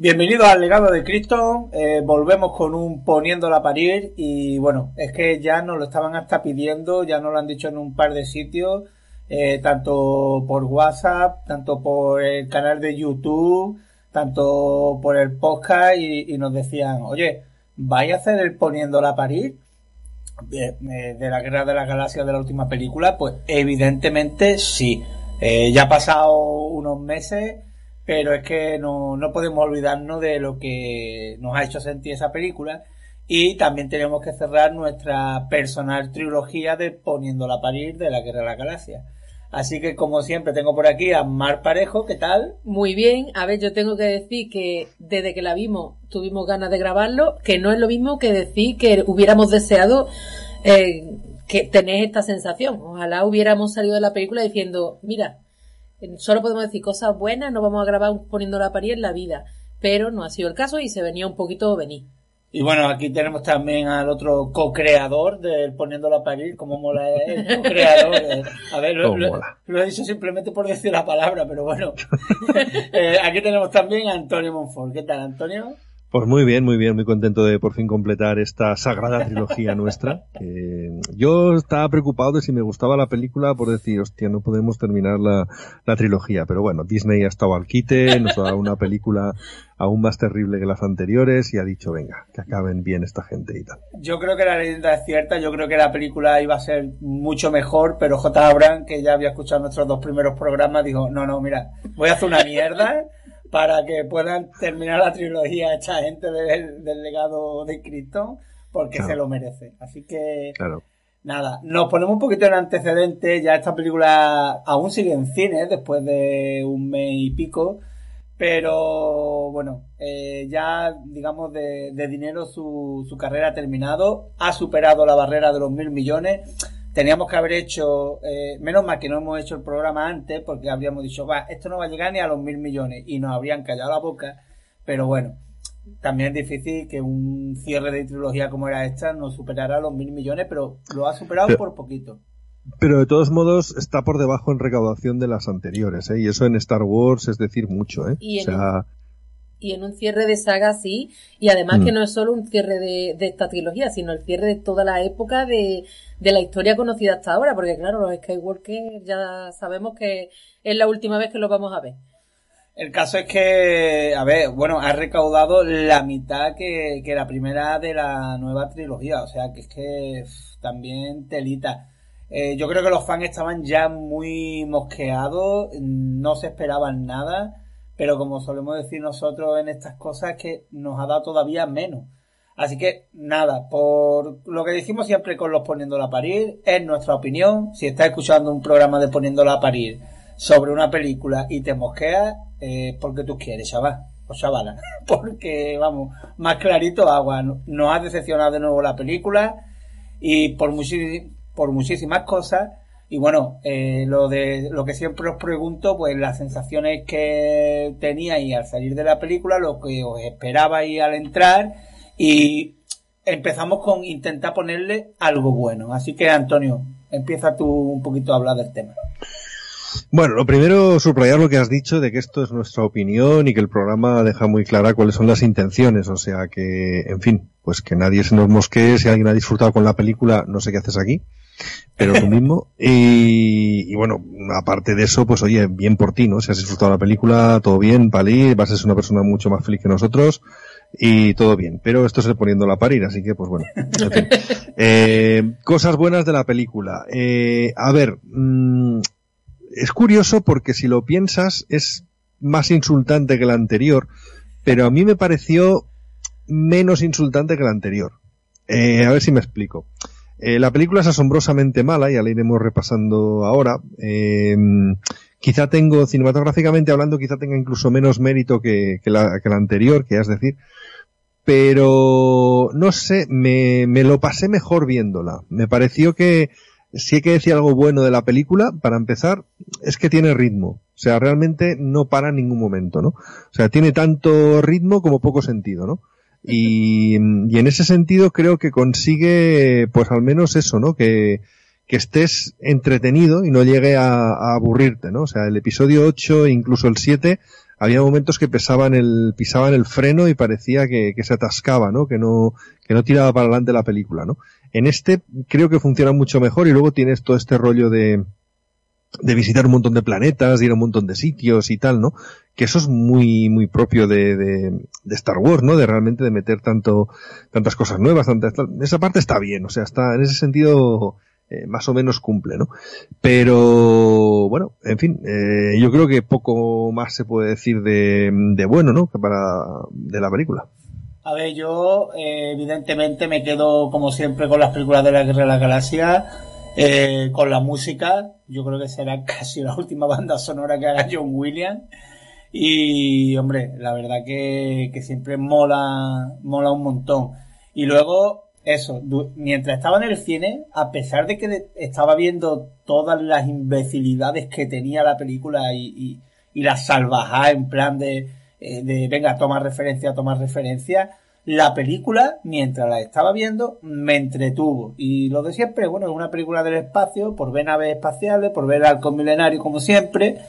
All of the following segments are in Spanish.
Bienvenidos al legado de Cristo. Eh, volvemos con un poniéndola a parir y bueno, es que ya nos lo estaban hasta pidiendo, ya nos lo han dicho en un par de sitios, eh, tanto por WhatsApp, tanto por el canal de YouTube, tanto por el podcast y, nos decían, oye, ¿vais a hacer el poniéndola a parir? De, de, la Guerra de las Galaxias de la última película, pues evidentemente sí. Eh, ya ha pasado unos meses pero es que no, no podemos olvidarnos de lo que nos ha hecho sentir esa película y también tenemos que cerrar nuestra personal trilogía de Poniéndola a parir de la Guerra de la Galaxia. Así que como siempre tengo por aquí a Mar Parejo, ¿qué tal? Muy bien, a ver, yo tengo que decir que desde que la vimos tuvimos ganas de grabarlo, que no es lo mismo que decir que hubiéramos deseado eh, que tener esta sensación. Ojalá hubiéramos salido de la película diciendo, mira, Solo podemos decir cosas buenas, no vamos a grabar poniendo la parir en la vida. Pero no ha sido el caso y se venía un poquito venir. Y bueno, aquí tenemos también al otro co-creador del Poniendo la Parir, como mola el co-creador. a ver, lo, he dicho simplemente por decir la palabra, pero bueno. Eh, aquí tenemos también a Antonio Monfort. ¿Qué tal, Antonio? Pues muy bien, muy bien, muy contento de por fin completar esta sagrada trilogía nuestra. yo estaba preocupado de si me gustaba la película por decir, hostia, no podemos terminar la, la trilogía. Pero bueno, Disney ha estado al quite, nos ha dado una película aún más terrible que las anteriores y ha dicho, venga, que acaben bien esta gente y tal. Yo creo que la leyenda es cierta, yo creo que la película iba a ser mucho mejor, pero J. Abraham, que ya había escuchado nuestros dos primeros programas, dijo, no, no, mira, voy a hacer una mierda para que puedan terminar la trilogía esta gente del, legado de Cristo, porque se lo merece. Así que, nada, nos ponemos un poquito en antecedente, ya esta película aún sigue en cine después de un mes y pico, pero bueno, eh, ya digamos de, de dinero su, su carrera ha terminado, ha superado la barrera de los mil millones teníamos que haber hecho, eh, menos mal que no hemos hecho el programa antes, porque habríamos dicho, va, esto no va a llegar ni a los mil millones, y nos habrían callado la boca, pero bueno, también es difícil que un cierre de trilogía como era esta no superara los mil millones, pero lo ha superado por poquito. Pero de todos modos está por debajo en recaudación de las anteriores, ¿eh? y eso en Star Wars es decir mucho, ¿eh? o sea, y en un cierre de saga sí, y además que mm. no es solo un cierre de, esta trilogía, sino el cierre de toda la época de, de, la historia conocida hasta ahora, porque claro, los Skywalker ya sabemos que es la última vez que los vamos a ver. El caso es que, a ver, bueno, ha recaudado la mitad que, que la primera de la nueva trilogía, o sea que es que también telita. Eh, yo creo que los fans estaban ya muy mosqueados, no se esperaban nada pero como solemos decir nosotros en estas cosas, que nos ha dado todavía menos. Así que nada, por lo que decimos siempre con los poniéndola a parir, es nuestra opinión. Si estás escuchando un programa de poniéndola a parir sobre una película y te mosqueas, eh, porque tú quieres, chaval o chavala. porque, vamos, más clarito agua. Nos ha decepcionado de nuevo la película y por, por muchísimas cosas y bueno, eh, lo de lo que siempre os pregunto, pues las sensaciones que teníais al salir de la película, lo que os esperabais al entrar y empezamos con intentar ponerle algo bueno. Así que Antonio, empieza tú un poquito a hablar del tema. Bueno, lo primero, subrayar lo que has dicho de que esto es nuestra opinión y que el programa deja muy clara cuáles son las intenciones. O sea que, en fin, pues que nadie se nos mosquee. Si alguien ha disfrutado con la película, no sé qué haces aquí pero lo mismo. Y, bueno, aparte de eso, pues oye, bien por ti, ¿no? Si has disfrutado la película, todo bien, Pali, vas a ser una persona mucho más feliz que nosotros y todo bien. Pero esto se poniendo la parir, así que pues bueno. Eh, cosas buenas de la película. Eh, a ver, mm, es curioso porque si lo piensas es más insultante que la anterior, pero a mí me pareció menos insultante que la anterior. Eh, a ver si me explico. Eh, la película es asombrosamente mala, ya la iremos repasando ahora. Eh, quizá tengo, cinematográficamente hablando, quizá tenga incluso menos mérito que, la, anterior, que es decir, pero no sé, me, me lo pasé mejor viéndola. Me pareció que hay que decir algo bueno de la película, para empezar, es que tiene ritmo. O sea, realmente no para en ningún momento, ¿no? O sea, tiene tanto ritmo como poco sentido, ¿no? Y, en ese sentido creo que consigue, pues al menos eso, ¿no? Que, que estés entretenido y no llegue a, aburrirte, ¿no? O sea, el episodio 8 e incluso el 7 había momentos que pesaban el, pisaban el freno y parecía que, que se atascaba, ¿no? Que no, que no tiraba para adelante la película, ¿no? En este creo que funciona mucho mejor y luego tienes todo este rollo de, de visitar un montón de planetas, de ir a un montón de sitios y tal, ¿no? Que eso es muy, muy propio de, de, de Star Wars, ¿no? De realmente de meter tanto, tantas cosas nuevas, tantas, esa parte está bien, o sea, está, en ese sentido, eh, más o menos cumple, ¿no? Pero, bueno, en fin, eh, yo creo que poco más se puede decir de, de bueno, ¿no? Que para, de la película. A ver, yo, eh, evidentemente me quedo, como siempre, con las películas de la Guerra de la Galaxia eh, con la música, yo creo que será casi la última banda sonora que haga John Williams. Y, hombre, la verdad que, que siempre mola, mola un montón. Y luego, eso, mientras estaba en el cine, a pesar de que estaba viendo todas las imbecilidades que tenía la película y, y, y la salvajada en plan de, eh, de, venga, toma referencia, toma referencia, la película, mientras la estaba viendo, me entretuvo. Y lo de siempre, bueno, es una película del espacio, por ver naves espaciales, por ver al milenario como siempre.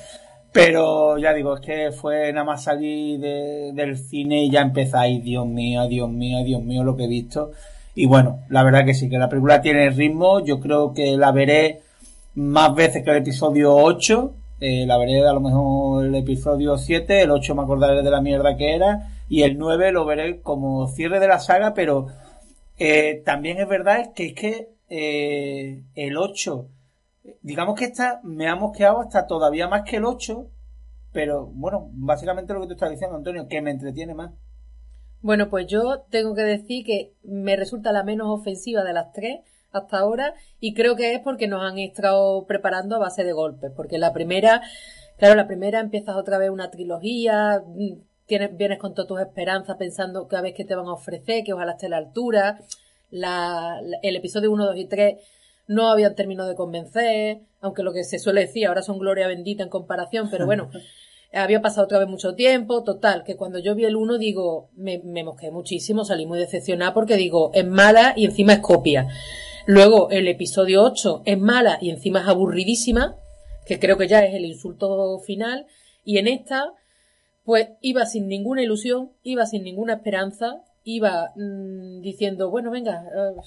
Pero ya digo, es que fue nada más salir del cine y ya empezáis, Dios mío, Dios mío, Dios mío, lo que he visto. Y bueno, la verdad que sí, que la película tiene ritmo. Yo creo que la veré más veces que el episodio 8. Eh, la veré a lo mejor el episodio 7, el 8 me acordaré de la mierda que era y el 9 lo veré como cierre de la saga, pero eh, también es verdad que es que eh, el 8, digamos que esta me ha mosqueado hasta todavía más que el 8, pero bueno, básicamente lo que tú estás diciendo, Antonio, que me entretiene más. Bueno, pues yo tengo que decir que me resulta la menos ofensiva de las tres hasta ahora y creo que es porque nos han estado preparando a base de golpes, porque la primera, claro, la primera empiezas otra vez una trilogía, vienes con todas tus esperanzas pensando cada vez que te van a ofrecer, que ojalá esté a la altura. La, el episodio 1, 2 y 3 no habían terminado de convencer, aunque lo que se suele decir ahora son gloria bendita en comparación, pero bueno, había pasado otra vez mucho tiempo, total, que cuando yo vi el 1 digo, me, me mosqué muchísimo, salí muy decepcionada porque digo, es mala y encima es copia. Luego el episodio 8 es mala y encima es aburridísima, que creo que ya es el insulto final, y en esta pues iba sin ninguna ilusión, iba sin ninguna esperanza, iba mmm, diciendo, bueno, venga, uh,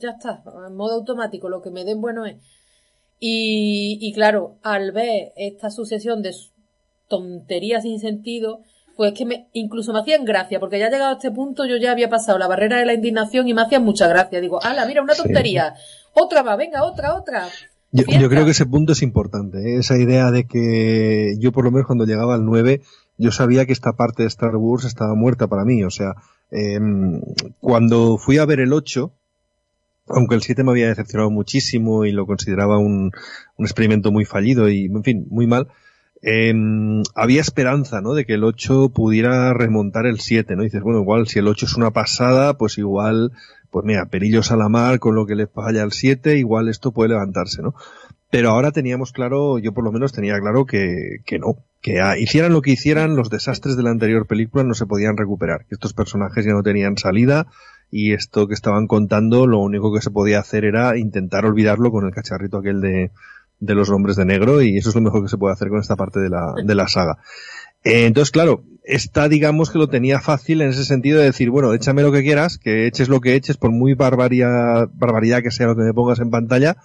ya está, en modo automático, lo que me den bueno es. Y, y claro, al ver esta sucesión de tonterías sin sentido, pues que me, incluso me hacían gracia, porque ya llegado a este punto yo ya había pasado la barrera de la indignación y me hacían mucha gracia. Digo, ala, mira, una tontería, sí. otra va, venga, otra, otra. Yo, yo, creo que ese punto es importante, ¿eh? esa idea de que yo por lo menos cuando llegaba al 9 yo sabía que esta parte de Star Wars estaba muerta para mí. O sea, eh, cuando fui a ver el 8, aunque el 7 me había decepcionado muchísimo y lo consideraba un, un experimento muy fallido y, en fin, muy mal, eh, había esperanza, ¿no? De que el 8 pudiera remontar el 7, ¿no? Dices, bueno, igual si el 8 es una pasada, pues igual, pues mira, perillos a la mar con lo que le falla al 7, igual esto puede levantarse, ¿no? Pero ahora teníamos claro, yo por lo menos tenía claro que, que no, que hicieran lo que hicieran, los desastres de la anterior película no se podían recuperar, que estos personajes ya no tenían salida y esto que estaban contando, lo único que se podía hacer era intentar olvidarlo con el cacharrito aquel de, de los hombres de negro y eso es lo mejor que se puede hacer con esta parte de la, de la saga. Eh, entonces, claro, esta digamos que lo tenía fácil en ese sentido de decir, bueno, échame lo que quieras, que eches lo que eches, por muy barbaridad, barbaridad que sea lo que me pongas en pantalla,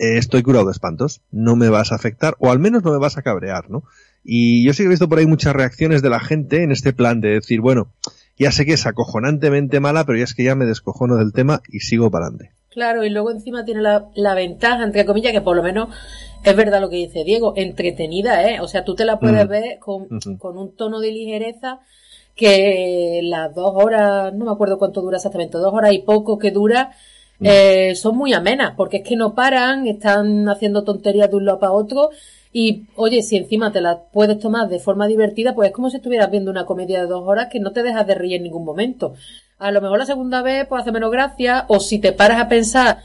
eh, estoy curado de espantos, no me vas a afectar, o al menos no me vas a cabrear, ¿no? Y yo sí que he visto por ahí muchas reacciones de la gente en este plan de decir, bueno, ya sé que es acojonantemente mala, pero ya es que ya me descojono del tema y sigo para adelante. Claro, y luego encima tiene la, la, ventaja, entre comillas, que por lo menos es verdad lo que dice Diego, entretenida, ¿eh? O sea, tú te la puedes ver con, con un tono de ligereza que las dos horas, no me acuerdo cuánto dura exactamente, dos horas y poco que dura, eh, son muy amenas, porque es que no paran, están haciendo tonterías de un lado para otro, y oye, si encima te las puedes tomar de forma divertida, pues es como si estuvieras viendo una comedia de dos horas que no te dejas de reír en ningún momento. A lo mejor la segunda vez pues hace menos gracia, o si te paras a pensar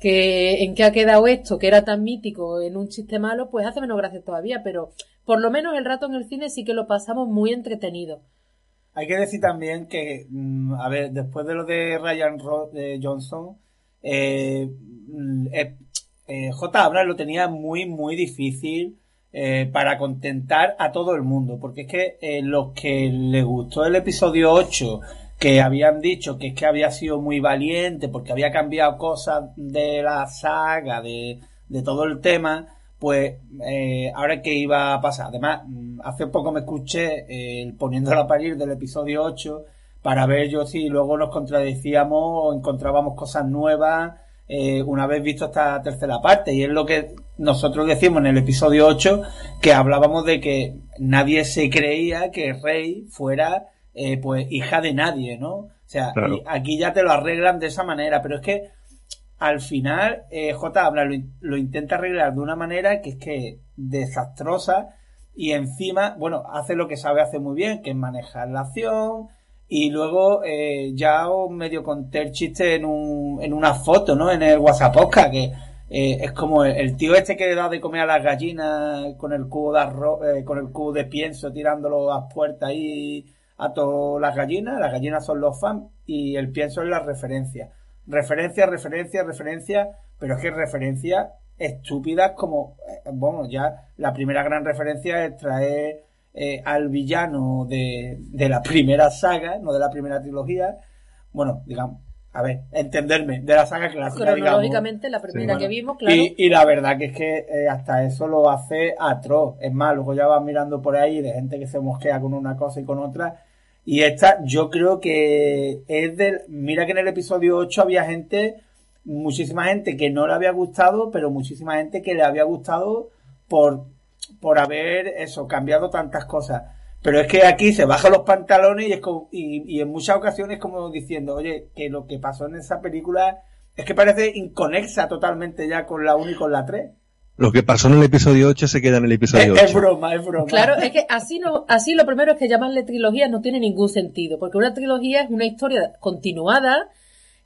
que en qué ha quedado esto, que era tan mítico en un chiste malo, pues hace menos gracia todavía, pero por lo menos el rato en el cine sí que lo pasamos muy entretenido. Hay que decir también que, mm, a ver, después de lo de Ryan Johnson, eh, eh, eh, J. Abrams lo tenía muy, muy difícil eh, para contentar a todo el mundo. Porque es que los que les gustó el episodio 8, que habían dicho que es que había sido muy valiente porque había cambiado cosas de la saga, de, de todo el tema, pues ahora qué iba a pasar. Además, mm, hace poco me escuché eh, poniéndolo a parir del episodio 8 para ver yo si luego nos contradecíamos o encontrábamos cosas nuevas eh, una vez visto esta tercera parte. Y es lo que nosotros decimos en el episodio 8, que hablábamos de que nadie se creía que Rey fuera eh, pues hija de nadie, ¿no? O sea, aquí ya te lo arreglan de esa manera, pero es que al final eh, J habla, lo, intenta arreglar de una manera que es que desastrosa y encima, bueno, hace lo que sabe hacer muy bien, que es manejar la acción y luego eh, ya medio conté el chiste en, un, en una foto, ¿no? En el WhatsApp que eh, es como el, tío este que le da de comer a las gallinas con el cubo de arroz, eh, con el cubo de pienso tirándolo a puertas ahí a todas las gallinas, las gallinas son los fans y el pienso es la referencia. Referencia, referencia, referencia, pero es que referencias estúpidas como, eh, bueno, ya la primera gran referencia es traer eh, al villano de, de la primera saga, no de la primera trilogía, bueno, digamos, a ver, entenderme, de la saga clásica. Cronológicamente, la primera que vimos, claro. Y, la verdad que es que eh, hasta eso lo hace atroz. Es más, luego ya vas mirando por ahí de gente que se mosquea con una cosa y con otra. Y esta, yo creo que es del. Mira que en el episodio 8 había gente, muchísima gente que no le había gustado, pero muchísima gente que le había gustado por, por haber eso, cambiado tantas cosas. Pero es que aquí se bajan los pantalones y, es como, y, en muchas ocasiones como diciendo, oye, que lo que pasó en esa película es que parece inconexa totalmente ya con la 1 y con la 3. Lo que pasó en el episodio 8 se queda en el episodio 8. Es broma, es broma. Claro, es que así no, así lo primero es que llamarle trilogía no tiene ningún sentido, porque una trilogía es una historia continuada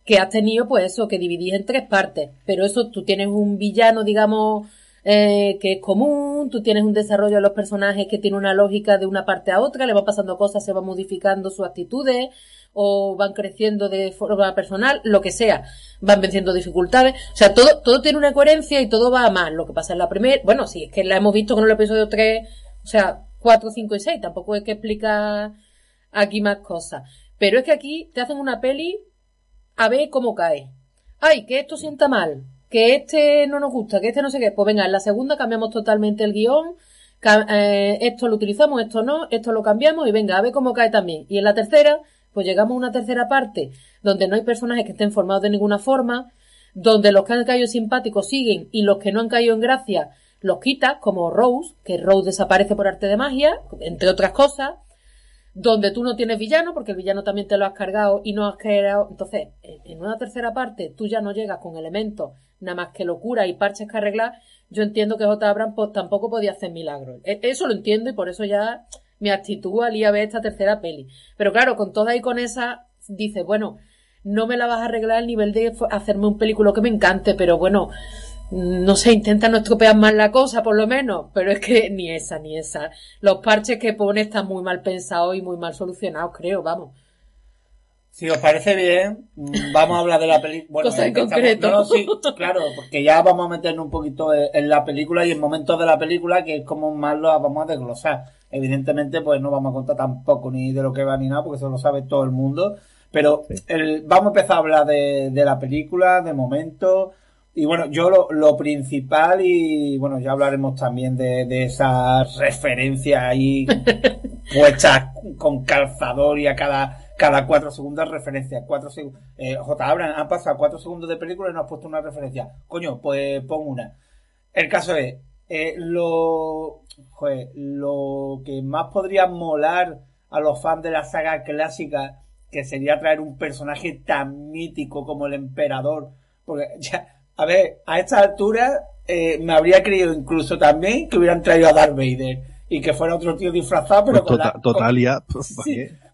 que has tenido, pues eso, que dividís en tres partes. Pero eso, tú tienes un villano, digamos, eh, que es común, tú tienes un desarrollo de los personajes que tiene una lógica de una parte a otra, le va pasando cosas, se va modificando sus actitudes, o van creciendo de forma personal, lo que sea, van venciendo dificultades, o sea, todo, todo tiene una coherencia y todo va a más, lo que pasa en la primera, bueno, sí, es que la hemos visto con el episodio 3, o sea, 4, 5 y 6, tampoco es que explica aquí más cosas, pero es que aquí te hacen una peli a ver cómo cae. Ay, que esto sienta mal, que este no nos gusta, que este no sé qué. Pues venga, en la segunda cambiamos totalmente el guion, eh, esto lo utilizamos, esto no, esto lo cambiamos y venga, a ver cómo cae también. Y en la tercera, pues llegamos a una tercera parte donde no hay personajes que estén formados de ninguna forma, donde los que han caído simpáticos siguen y los que no han caído en gracia los quitas, como Rose, que Rose desaparece por arte de magia, entre otras cosas, donde tú no tienes villano, porque el villano también te lo has cargado y no has creado. Entonces, en una tercera parte, tú ya no llegas con elementos nada más que locura y parches que arreglar, yo entiendo que J. Abrams pues, tampoco podía hacer milagros. E, eso lo entiendo y por eso ya mi actitud al ir a ver esta tercera peli. Pero claro, con toda y con esa, dice, bueno, no me la vas a arreglar al nivel de hacerme un película que me encante, pero bueno, no sé, intenta no estropear más la cosa, por lo menos, pero es que ni esa, ni esa. Los parches que pone están muy mal pensados y muy mal solucionados, creo, vamos. Si os parece bien, vamos a hablar de la película. Bueno, en concreto. sí, claro, porque ya vamos a meternos un poquito en la película y en momentos de la película que es como más lo vamos a desglosar. Evidentemente, pues no vamos a contar tampoco ni de lo que va ni nada, porque eso lo sabe todo el mundo. Pero el, vamos a empezar a hablar de, de la película, de momento. Y bueno, yo lo, lo, principal, y bueno, ya hablaremos también de, de esas referencias ahí puestas con calzador y a cada cada cuatro segundos referencia. Cuatro segundos. Eh, J. Abraham, han pasado cuatro segundos de película y no has puesto una referencia. Coño, pues pon una. El caso es, eh, lo, joder, lo que más podría molar a los fans de la saga clásica, que sería traer un personaje tan mítico como el emperador. Porque ya, a ver, a esta altura eh, me habría creído incluso también que hubieran traído a Darth Vader y que fuera otro tío disfrazado, pero pues con Totalia, pues,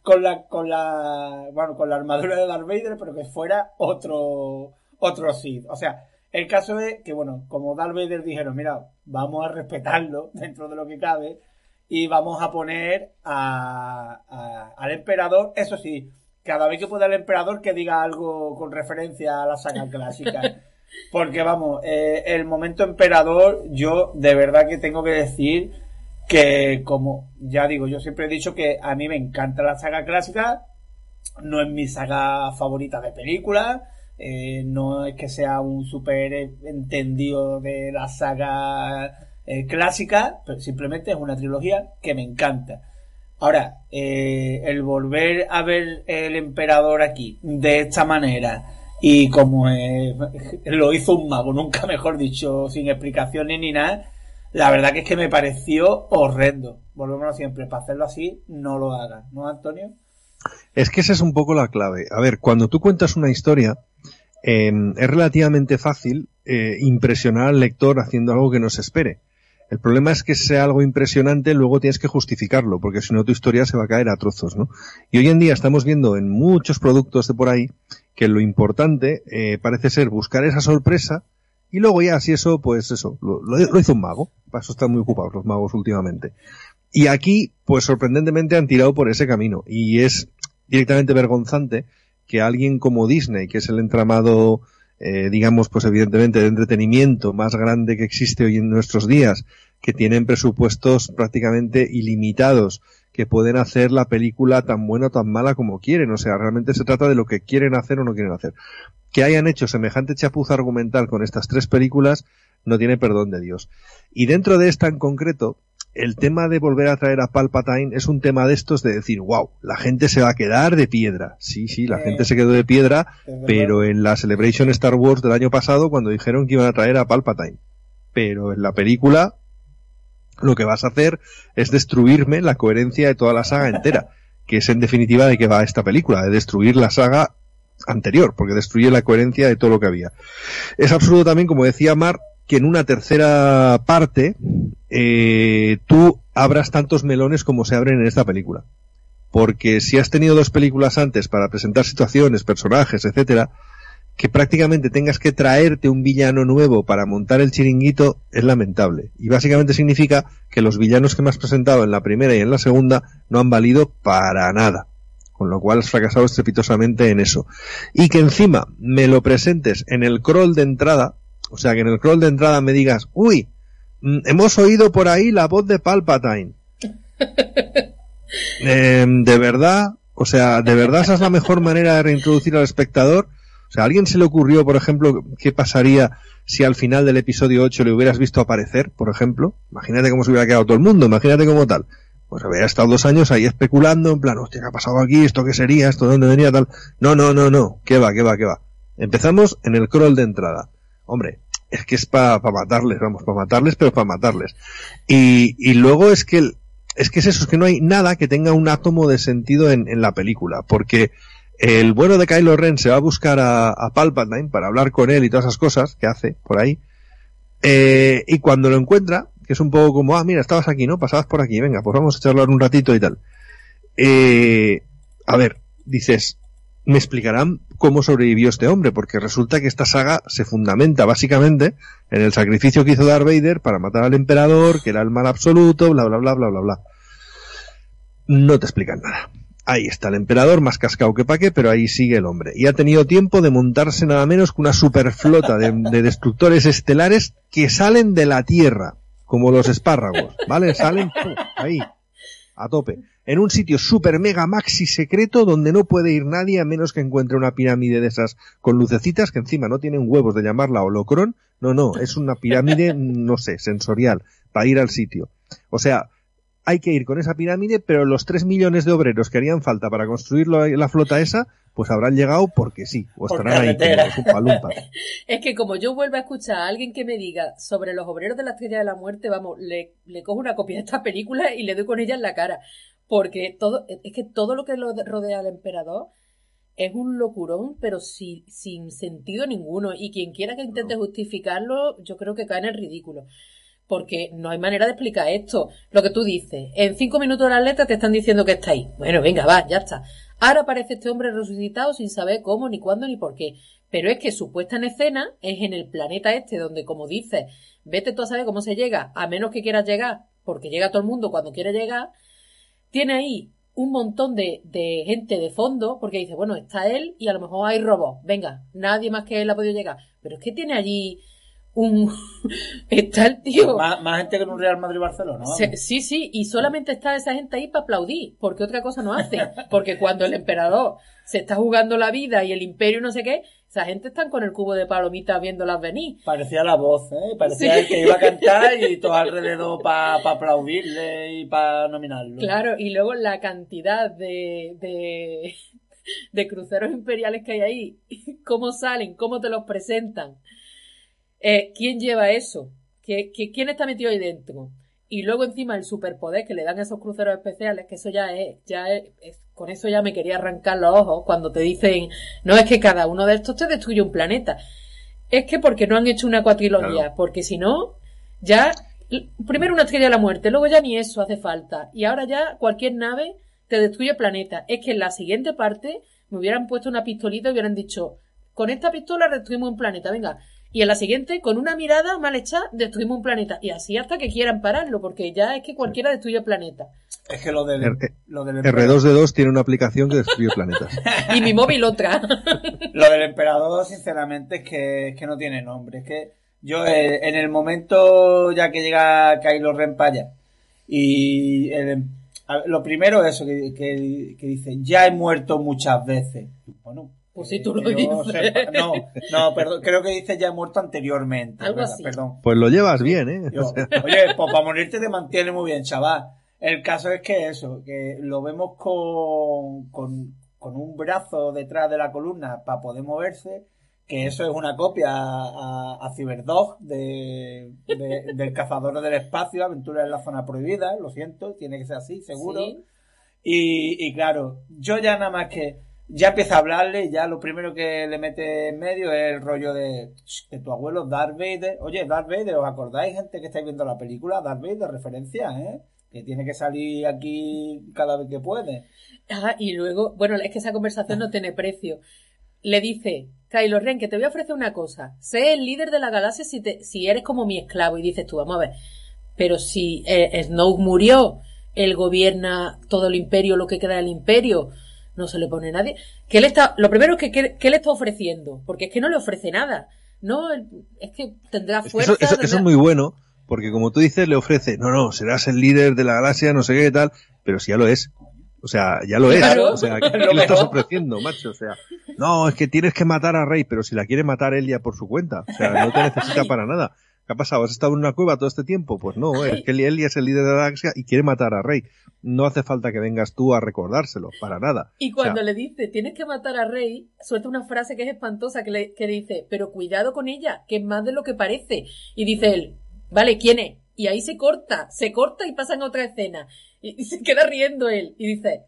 con la, con la, bueno, con la armadura de Darth Vader, pero que fuera otro, otro Sith. O sea, el caso es que, bueno, como Darth Vader dijeron, mira, vamos a respetarlo dentro de lo que cabe y vamos a poner a, al emperador, eso sí, cada vez que pueda el emperador que diga algo con referencia a la saga clásica. Porque vamos, eh, el momento emperador, yo de verdad que tengo que decir que como ya digo, yo siempre he dicho que a mí me encanta la saga clásica, no es mi saga favorita de películas, eh, no es que sea un super entendido de la saga eh, clásica, pero simplemente es una trilogía que me encanta. Ahora, el volver a ver el emperador aquí de esta manera y como lo hizo un mago, nunca mejor dicho, sin explicaciones ni nada, la verdad que es que me pareció horrendo. Volvemos siempre, para hacerlo así, no lo hagan, ¿no, Antonio? Es que esa es un poco la clave. A ver, cuando tú cuentas una historia, em, es relativamente fácil eh, impresionar al lector haciendo algo que no se espere. El problema es que sea algo impresionante, luego tienes que justificarlo, porque si no tu historia se va a caer a trozos, ¿no? Y hoy en día estamos viendo en muchos productos de por ahí que lo importante eh, parece ser buscar esa sorpresa y luego ya, si eso, pues eso, lo, lo, hizo un mago. Para eso están muy ocupados los magos últimamente. Y aquí, pues sorprendentemente han tirado por ese camino. Y es directamente vergonzante que alguien como Disney, que es el entramado, eh, digamos, pues evidentemente de entretenimiento más grande que existe hoy en nuestros días, que tienen presupuestos prácticamente ilimitados, que pueden hacer la película tan buena o tan mala como quieren. O sea, realmente se trata de lo que quieren hacer o no quieren hacer. Que hayan hecho semejante chapuza argumental con estas tres películas no tiene perdón de Dios. Y dentro de esta en concreto, el tema de volver a traer a Palpatine es un tema de estos de decir, wow, la gente se va a quedar de piedra. Sí, sí, la gente se quedó de piedra, pero en la Celebration Star Wars del año pasado cuando dijeron que iban a traer a Palpatine. Pero en la película lo que vas a hacer es destruirme la coherencia de toda la saga entera, que es en definitiva de que va esta película, de destruir la saga anterior, porque destruye la coherencia de todo lo que había. Es absurdo también, como decía Mar, que en una tercera parte eh, tú abras tantos melones como se abren en esta película. Porque si has tenido dos películas antes para presentar situaciones, personajes, etcétera, que prácticamente tengas que traerte un villano nuevo para montar el chiringuito es lamentable. Y básicamente significa que los villanos que me has presentado en la primera y en la segunda no han valido para nada. Con lo cual has fracasado estrepitosamente en eso. Y que encima me lo presentes en el crawl de entrada, o sea, que en el crawl de entrada me digas, uy, mm, hemos oído por ahí la voz de Palpatine. Em, de verdad, o sea, de verdad esa es la mejor manera de reintroducir al espectador. O sea, ¿a alguien se le ocurrió, por ejemplo, qué pasaría si al final del episodio 8 le hubieras visto aparecer, por ejemplo? Imagínate cómo se hubiera quedado todo el mundo, imagínate cómo tal. Pues habría estado dos años ahí especulando, en plan, hostia, ¿qué ha pasado aquí? ¿Esto qué sería? ¿Esto de dónde venía? Tal. No, no, no, no. ¿Qué va, qué va, qué va? Empezamos en el crawl de entrada. Hombre, es que es para matarles, vamos, para matarles, pero para matarles. Y, y luego es que, es que es eso, es que no hay nada que tenga un átomo de sentido en, en la película, porque el bueno de Kylo Ren se va a buscar a, Palpatine para hablar con él y todas esas cosas que hace por ahí, eh, y cuando lo encuentra, que es un poco como, ah, mira, estabas aquí, ¿no? Pasabas por aquí, venga, pues vamos a charlar un ratito y tal. Eh, a ver, dices, me explicarán cómo sobrevivió este hombre, porque resulta que esta saga se fundamenta básicamente en el sacrificio que hizo Darth Vader para matar al emperador, que era el mal absoluto, bla, bla, bla, bla, bla, bla. No te explican nada. Ahí está el emperador, más cascado que pa' qué, pero ahí sigue el hombre. Y ha tenido tiempo de montarse nada menos que una superflota de, de destructores estelares que salen de la Tierra, como los espárragos, ¿vale? Salen ahí, a tope en un sitio super mega maxi secreto donde no puede ir nadie a menos que encuentre una pirámide de esas con lucecitas que encima no tienen huevos de llamarla holocron. No, no, es una pirámide, no sé, sensorial, para ir al sitio. O sea, hay que ir con esa pirámide, pero los tres millones de obreros que harían falta para construir la flota esa, pues habrán llegado porque sí, o estarán ahí como Es que como yo vuelvo a escuchar a alguien que me diga sobre los obreros de la Estrella de la Muerte, vamos, le, le cojo una copia de esta película y le doy con ella en la cara. Porque todo, es que todo lo que lo rodea al emperador es un locurón, pero sin sentido ninguno. Y quien quiera que intente justificarlo, yo creo que cae en el ridículo. Porque no hay manera de explicar esto. Lo que tú dices, en cinco minutos de la letra te están diciendo que está ahí. Bueno, venga, va, ya está. Ahora aparece este hombre resucitado sin saber cómo, ni cuándo, ni por qué. Pero es que su puesta en escena es en el planeta este, donde, como dices, vete tú a saber cómo se llega, a menos que quieras llegar, porque llega todo el mundo cuando quiere llegar, tiene ahí un montón de, de gente de fondo, porque dice, bueno, está él y a lo mejor hay robots, venga, nadie más que él ha podido llegar. Pero es que tiene allí un... está el tío... Más, más gente que en un Real Madrid-Barcelona. vamos. Se- sí, sí, y solamente está esa gente ahí para aplaudir, porque otra cosa no hace. Porque cuando el emperador se está jugando la vida y el imperio no sé qué, esa gente están con el cubo de palomitas viéndolas venir. Parecía la voz, ¿eh? Parecía Sí. el que iba a cantar y todo alrededor para aplaudirle y para nominarlo. Claro, y luego la cantidad de, de, de cruceros imperiales que hay ahí, cómo salen, cómo te los presentan, eh, quién lleva eso, ¿Qué, qué- quién está metido ahí dentro. Y luego encima el superpoder que le dan a esos cruceros especiales, que eso ya es, ya es, es- con eso ya me quería arrancar los ojos cuando te dicen, no es que cada uno de estos te destruye un planeta. Es que porque no han hecho una cuatrilogía, Claro. porque si no, ya, primero una estrella de la muerte, luego ya ni eso hace falta. Y ahora ya cualquier nave te destruye el planeta. Es que en la siguiente parte me hubieran puesto una pistolita y hubieran dicho, con esta pistola destruimos un planeta, venga. Y en la siguiente, con una mirada mal hecha, destruimos un planeta. Y así hasta que quieran pararlo, porque ya es que cualquiera destruye el planeta. Es que lo del, R- lo del R2D2 tiene una aplicación que destruye planetas. Y mi móvil otra. Lo del emperador, sinceramente, es que, es que no tiene nombre. Es que yo, eh, en el momento ya que llega Kylo Ren para allá, y el em- a lo primero es eso, que, que, que dice, ya he muerto muchas veces. Pues si tú lo dices. sepa- no, no, perdón, creo que dice ya he muerto anteriormente. Algo ¿verdad? así. Perdón. Pues lo llevas bien, ¿eh? Yo, oye, pues para morirte te mantiene muy bien, chaval. El caso es que eso, que lo vemos con, con, con un brazo detrás de la columna para poder moverse, que eso es una copia a, a, a Cyberdog de, de- del cazador del espacio, aventura en la zona prohibida, lo siento, tiene que ser así, seguro. Sí. Y, y claro, yo ya nada más que ya empieza a hablarle, y ya lo primero que le mete en medio es el rollo de "Sh, que tu abuelo Darth Vader, oye, Darth Vader, ¿os acordáis gente que estáis viendo la película? Darth Vader, referencia, ¿eh? Que tiene que salir aquí cada vez que puede. Ah, y luego, bueno, es que esa conversación no tiene precio. Le dice, Kylo Ren, que te voy a ofrecer una cosa. Sé el líder de la galaxia si, te, si eres como mi esclavo. Y dices tú, vamos a ver. Pero si eh, Snoke murió, él gobierna todo el imperio, lo que queda del imperio, no se le pone nadie. ¿Qué le está, lo primero es que, ¿qué, qué le está ofreciendo? Porque es que no le ofrece nada. No, es que tendrá Es que fuerza. eso, eso- es muy bueno, porque como tú dices, le ofrece, no, no, serás el líder de la galaxia, no sé qué tal, pero si ya lo es. O sea, ya lo es. Claro. O sea, ¿qué, le estás ofreciendo, macho? O sea, no, es que tienes que matar a Rey, pero si la quiere matar él ya por su cuenta. O sea, no te necesita para nada. ¿Qué ha pasado? ¿Has estado en una cueva todo este tiempo? Pues no, Ay. es que ya es el líder de la galaxia y quiere matar a Rey. No hace falta que vengas tú a recordárselo, para nada. Y cuando O sea, le dice, tienes que matar a Rey, suelta una frase que es espantosa, que le, que le dice, pero cuidado con ella, que es más de lo que parece. Y dice él, vale, ¿quién es? Y ahí se corta, se corta y pasan a otra escena. Y, y se queda riendo él. Y dice,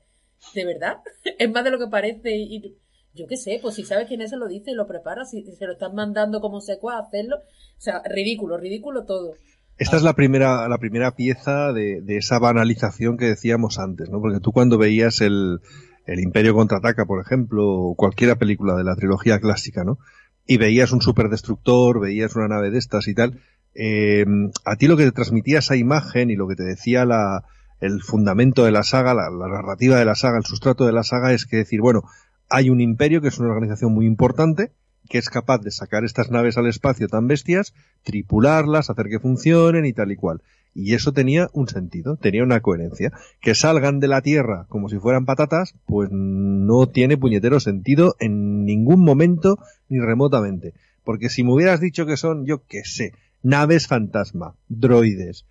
¿de verdad? Es más de lo que parece. Y yo qué sé, pues si sabes quién es, se lo dice y lo prepara. Si, se lo están mandando como secua a hacerlo. O sea, ridículo, ridículo todo. Esta es la primera, la primera pieza de, esa banalización que decíamos antes, ¿no? Porque tú cuando veías el, el Imperio contraataca, por ejemplo, o cualquier película de la trilogía clásica, ¿no? Y veías un superdestructor, veías una nave de estas y tal, eh, a ti lo que te transmitía esa imagen y lo que te decía la, el fundamento de la saga, la narrativa de la saga, el sustrato de la saga es que decir, bueno, hay un imperio que es una organización muy importante, que es capaz de sacar estas naves al espacio tan bestias, tripularlas, hacer que funcionen y tal y cual. Y eso tenía un sentido, tenía una coherencia. Que salgan de la Tierra como si fueran patatas, pues no tiene puñetero sentido en ningún momento ni remotamente. Porque si me hubieras dicho que son, yo qué sé, naves fantasma, droides,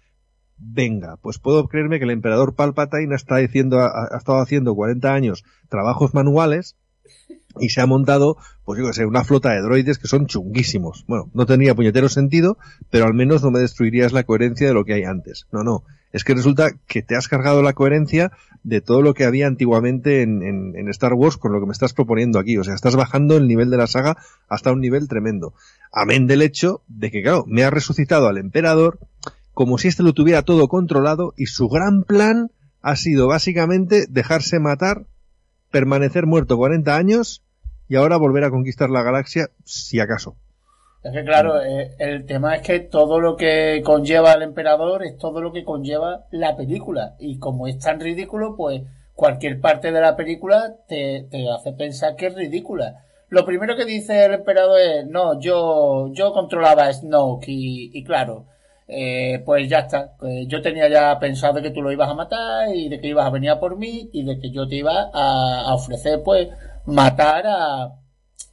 venga, pues puedo creerme que el emperador Palpatine está diciendo, ha, ha estado haciendo 40 años trabajos manuales y se ha montado, pues yo que sé, una flota de droides que son chunguísimos. Bueno, no tenía puñetero sentido, pero al menos no me destruirías la coherencia de lo que hay antes. No, no. Es que resulta que te has cargado la coherencia de todo lo que había antiguamente en, Star Wars con lo que me estás proponiendo aquí. O sea, estás bajando el nivel de la saga hasta un nivel tremendo. Amén del hecho de que, claro, me ha resucitado al emperador como si éste lo tuviera todo controlado y su gran plan ha sido básicamente dejarse matar, permanecer muerto 40 años y ahora volver a conquistar la galaxia, si acaso. Es que claro, eh, el tema es que todo lo que conlleva el emperador es todo lo que conlleva la película. Y como es tan ridículo, pues cualquier parte de la película te, te hace pensar que es ridícula. Lo primero que dice el emperador es, no, yo, yo controlaba a Snoke y, y claro, eh, pues ya está. Eh, yo tenía ya pensado que tú lo ibas a matar y de que ibas a venir a por mí y de que yo te iba a, a ofrecer, pues, matar a,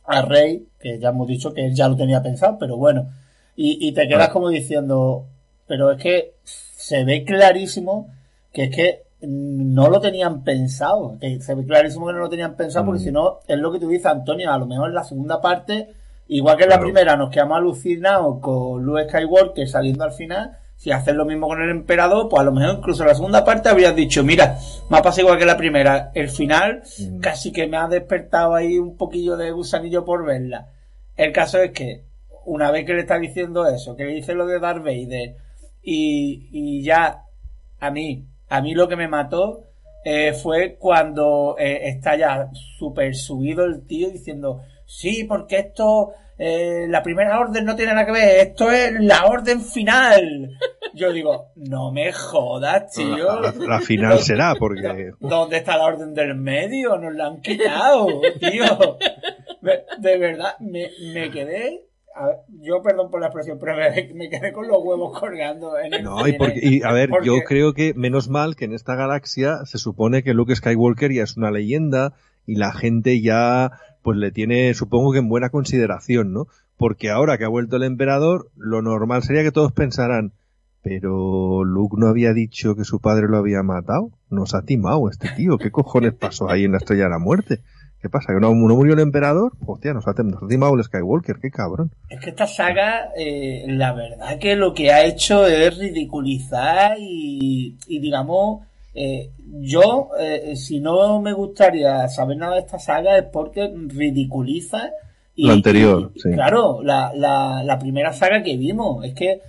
a Rey, que ya hemos dicho que él ya lo tenía pensado, pero bueno. Y, y te quedas como diciendo, pero es que se ve clarísimo que es que no lo tenían pensado. Que se ve clarísimo que no lo tenían pensado, porque Mm. si no, es lo que tú dices, Antonio, a lo mejor en la segunda parte, igual que en la Claro. primera, nos quedamos alucinados con Luke Skywalker saliendo al final. Si haces lo mismo con el emperador, pues a lo mejor incluso en la segunda parte habrías dicho, mira, me ha pasado igual que la primera. El final Mm. casi que me ha despertado ahí un poquillo de gusanillo por verla. El caso es que, una vez que le está diciendo eso, que le dice lo de Darth Vader, y, y ya a mí, a mí lo que me mató eh, fue cuando eh, está ya súper subido el tío diciendo, sí, porque esto, eh, la primera orden no tiene nada que ver, esto es la orden final. Yo digo, no me jodas, tío. La, la- la final será, porque ¿Dónde está la orden del medio? Nos la han quitado, tío. Me- De verdad, me, me quedé. ver, yo, perdón por la expresión, pero me, me quedé con los huevos colgando en el. No, y, porque, y a ver, porque- yo creo que menos mal que en esta galaxia se supone que Luke Skywalker ya es una leyenda y la gente ya pues le tiene, supongo que en buena consideración, ¿no? Porque ahora que ha vuelto el emperador, lo normal sería que todos pensaran, pero Luke no había dicho que su padre lo había matado, nos ha timado este tío, ¿qué cojones pasó ahí en la estrella de la muerte? ¿Qué pasa? ¿Que no, murió el emperador? Hostia, nos ha, timado el Skywalker, qué cabrón. Es que esta saga, eh, la verdad que lo que ha hecho es ridiculizar y digamos, eh, yo, eh, si no me gustaría saber nada de esta saga es porque ridiculiza. Y, Lo anterior, y, sí. Claro, la, la, la primera saga que vimos. Es que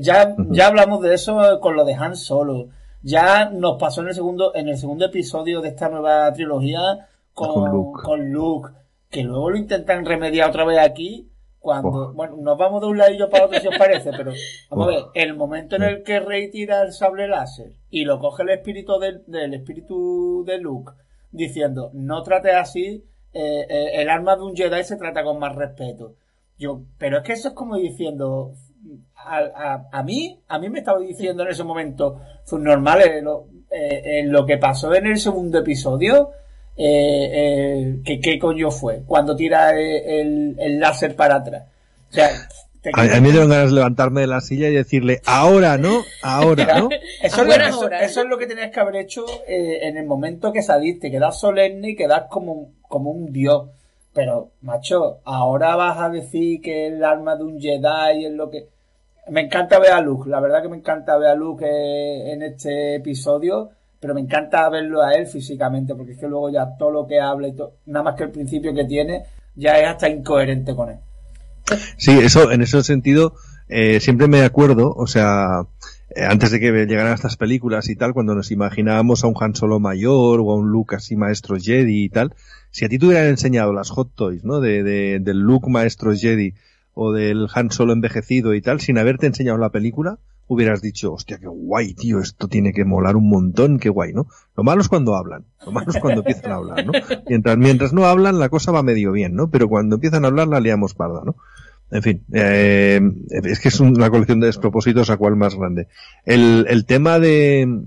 ya, ya hablamos de eso con lo de Han Solo. Ya nos pasó en el segundo, en el segundo episodio de esta nueva trilogía con, Con Luke. con Luke, que luego lo intentan remediar otra vez aquí, cuando, Oh. bueno, nos vamos de un ladillo para otro si os parece, pero vamos a ver, el momento en el que Rey tira el sable láser y lo coge el espíritu del, del espíritu de Luke, diciendo, no trate así, eh, eh, el arma de un Jedi se trata con más respeto. Yo, pero es que eso es como diciendo, a, a, a mí, a mí me estaba diciendo en ese momento, fue normal, eh, lo, eh, eh, lo que pasó en el segundo episodio, eh, eh, ¿qué, ¿qué coño fue? Cuando tira eh, el, el láser para atrás. O sea, te A, a mí me dieron ganas de levantarme de la silla y decirle, ahora no, ahora no. Eso, A es lo, buenas eso- horas. eso es lo que tenías que haber hecho eh, en el momento que saliste, quedas solemne y quedas como, como un dios. Pero, macho, ahora vas a decir que el arma de un Jedi es lo que... Me encanta ver a Luke, la verdad que me encanta ver a Luke eh, en este episodio, pero me encanta verlo a él físicamente, porque es que luego ya todo lo que habla y todo, nada más que el principio que tiene, ya es hasta incoherente con él. Sí, eso, en ese sentido, eh, siempre me acuerdo, o sea, eh, antes de que llegaran estas películas y tal, cuando nos imaginábamos a un Han Solo mayor o a un Luke así maestro Jedi y tal, si a ti te hubieran enseñado las hot toys, ¿no? De, de, del Luke maestro Jedi o del Han Solo envejecido y tal, sin haberte enseñado la película, hubieras dicho, hostia, qué guay, tío, esto tiene que molar un montón, qué guay, ¿no? Lo malo es cuando hablan, lo malo es cuando empiezan a hablar, ¿no? Mientras, mientras no hablan, la cosa va medio bien, ¿no? Pero cuando empiezan a hablar, la liamos parda, ¿no? En fin, eh, es que es una colección de despropósitos a cual más grande. El, el tema de,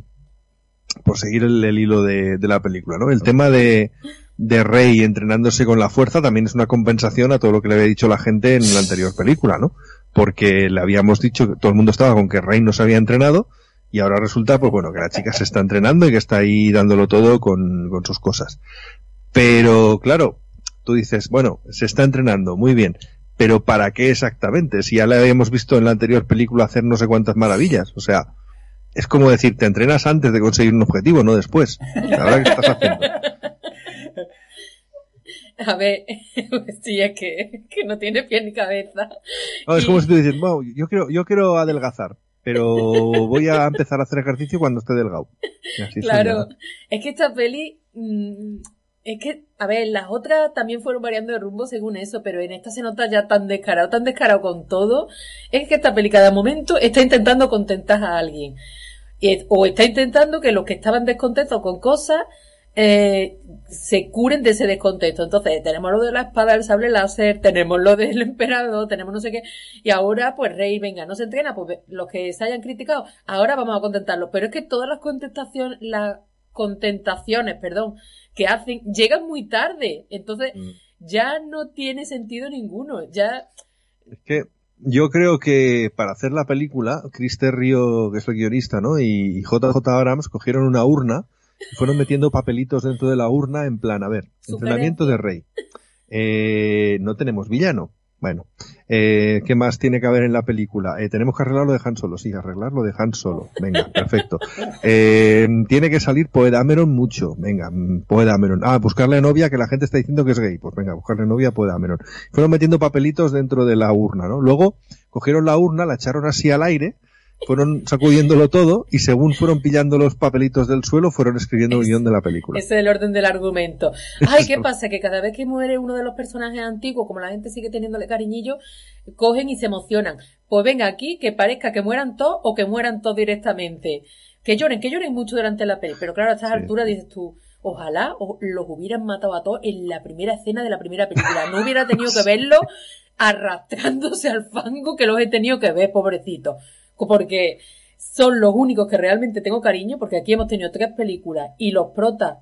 por seguir el, el hilo de, de la película, ¿no? El tema de, de Rey entrenándose con la fuerza también es una compensación a todo lo que le había dicho la gente en la anterior película, ¿no? Porque le habíamos dicho que todo el mundo estaba con que Rey no se había entrenado y ahora resulta, pues bueno, que la chica se está entrenando y que está ahí dándolo todo con, con sus cosas. Pero, claro, tú dices, bueno, se está entrenando, muy bien, pero ¿para qué exactamente? Si ya le habíamos visto en la anterior película hacer no sé cuántas maravillas, o sea, es como decir, te entrenas antes de conseguir un objetivo, no después. Ahora, ¿qué estás haciendo? A ver, sí, es que, que no tiene pie ni cabeza. No, es Y- como si tú dices, "Wow, yo quiero, yo quiero adelgazar, pero voy a empezar a hacer ejercicio cuando esté delgado. Claro, es que esta peli, mm, es que, a ver, las otras también fueron variando de rumbo según eso, pero en esta se nota ya tan descarado, tan descarado con todo, es que esta peli cada momento está intentando contentar a alguien. Y- O está intentando que los que estaban descontentos con cosas eh, se curen de ese descontexto. Entonces, tenemos lo de la espada del sable láser, tenemos lo del emperador, tenemos no sé qué, y ahora, pues, Rey, venga, no se entrena, pues los que se hayan criticado, ahora vamos a contentarlos. Pero es que todas las contestaciones, las contentaciones, perdón, que hacen, llegan muy tarde. Entonces, mm. ya no tiene sentido ninguno. Ya. Es que yo creo que para hacer la película, Chris Terrio, que es el guionista, ¿no? Y JJ Abrams cogieron una urna fueron metiendo papelitos dentro de la urna en plan, a ver, entrenamiento de rey. Eh, no tenemos villano. Bueno, eh, ¿qué más tiene que haber en la película? Eh, tenemos que arreglarlo de Han Solo, sí, arreglarlo de Han Solo. Venga, perfecto. Eh, tiene que salir Poe Dameron mucho. Venga, mm, Poe Dameron. Ah, buscarle novia que la gente está diciendo que es gay. Pues venga, buscarle novia a Poe Dameron. Fueron metiendo papelitos dentro de la urna, ¿no? Luego cogieron la urna, la echaron así al aire fueron sacudiéndolo todo y según fueron pillando los papelitos del suelo, fueron escribiendo el guion de la película. Ese es el orden del argumento. Ay, ¿qué pasa? Que cada vez que muere uno de los personajes antiguos, como la gente sigue teniéndole cariñillo, cogen y se emocionan. Pues venga aquí, que parezca que mueran todos o que mueran todos directamente. Que lloren, que lloren mucho durante la peli. Pero claro, a estas alturas dices tú, ojalá los hubieran matado a todos en la primera escena de la primera película. No hubiera tenido que verlo arrastrándose al fango que los he tenido que ver, pobrecito porque son los únicos que realmente tengo cariño, porque aquí hemos tenido tres películas y los protas,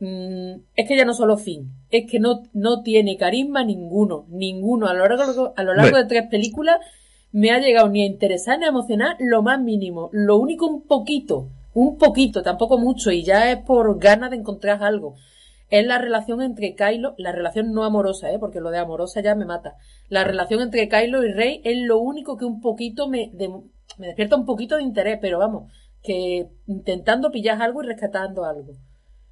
mm, es que ya no solo fin, es que no, no tiene carisma ninguno, ninguno. A lo largo, a lo largo de tres películas me ha llegado ni a interesar ni a emocionar lo más mínimo. Lo único un poquito, un poquito, tampoco mucho, y ya es por ganas de encontrar algo es la relación entre Kylo, la relación no amorosa, ¿eh? porque lo de amorosa ya me mata. La relación entre Kylo y Rey es lo único que un poquito me, me despierta un poquito de interés, pero vamos, que intentando pillar algo y rescatando algo.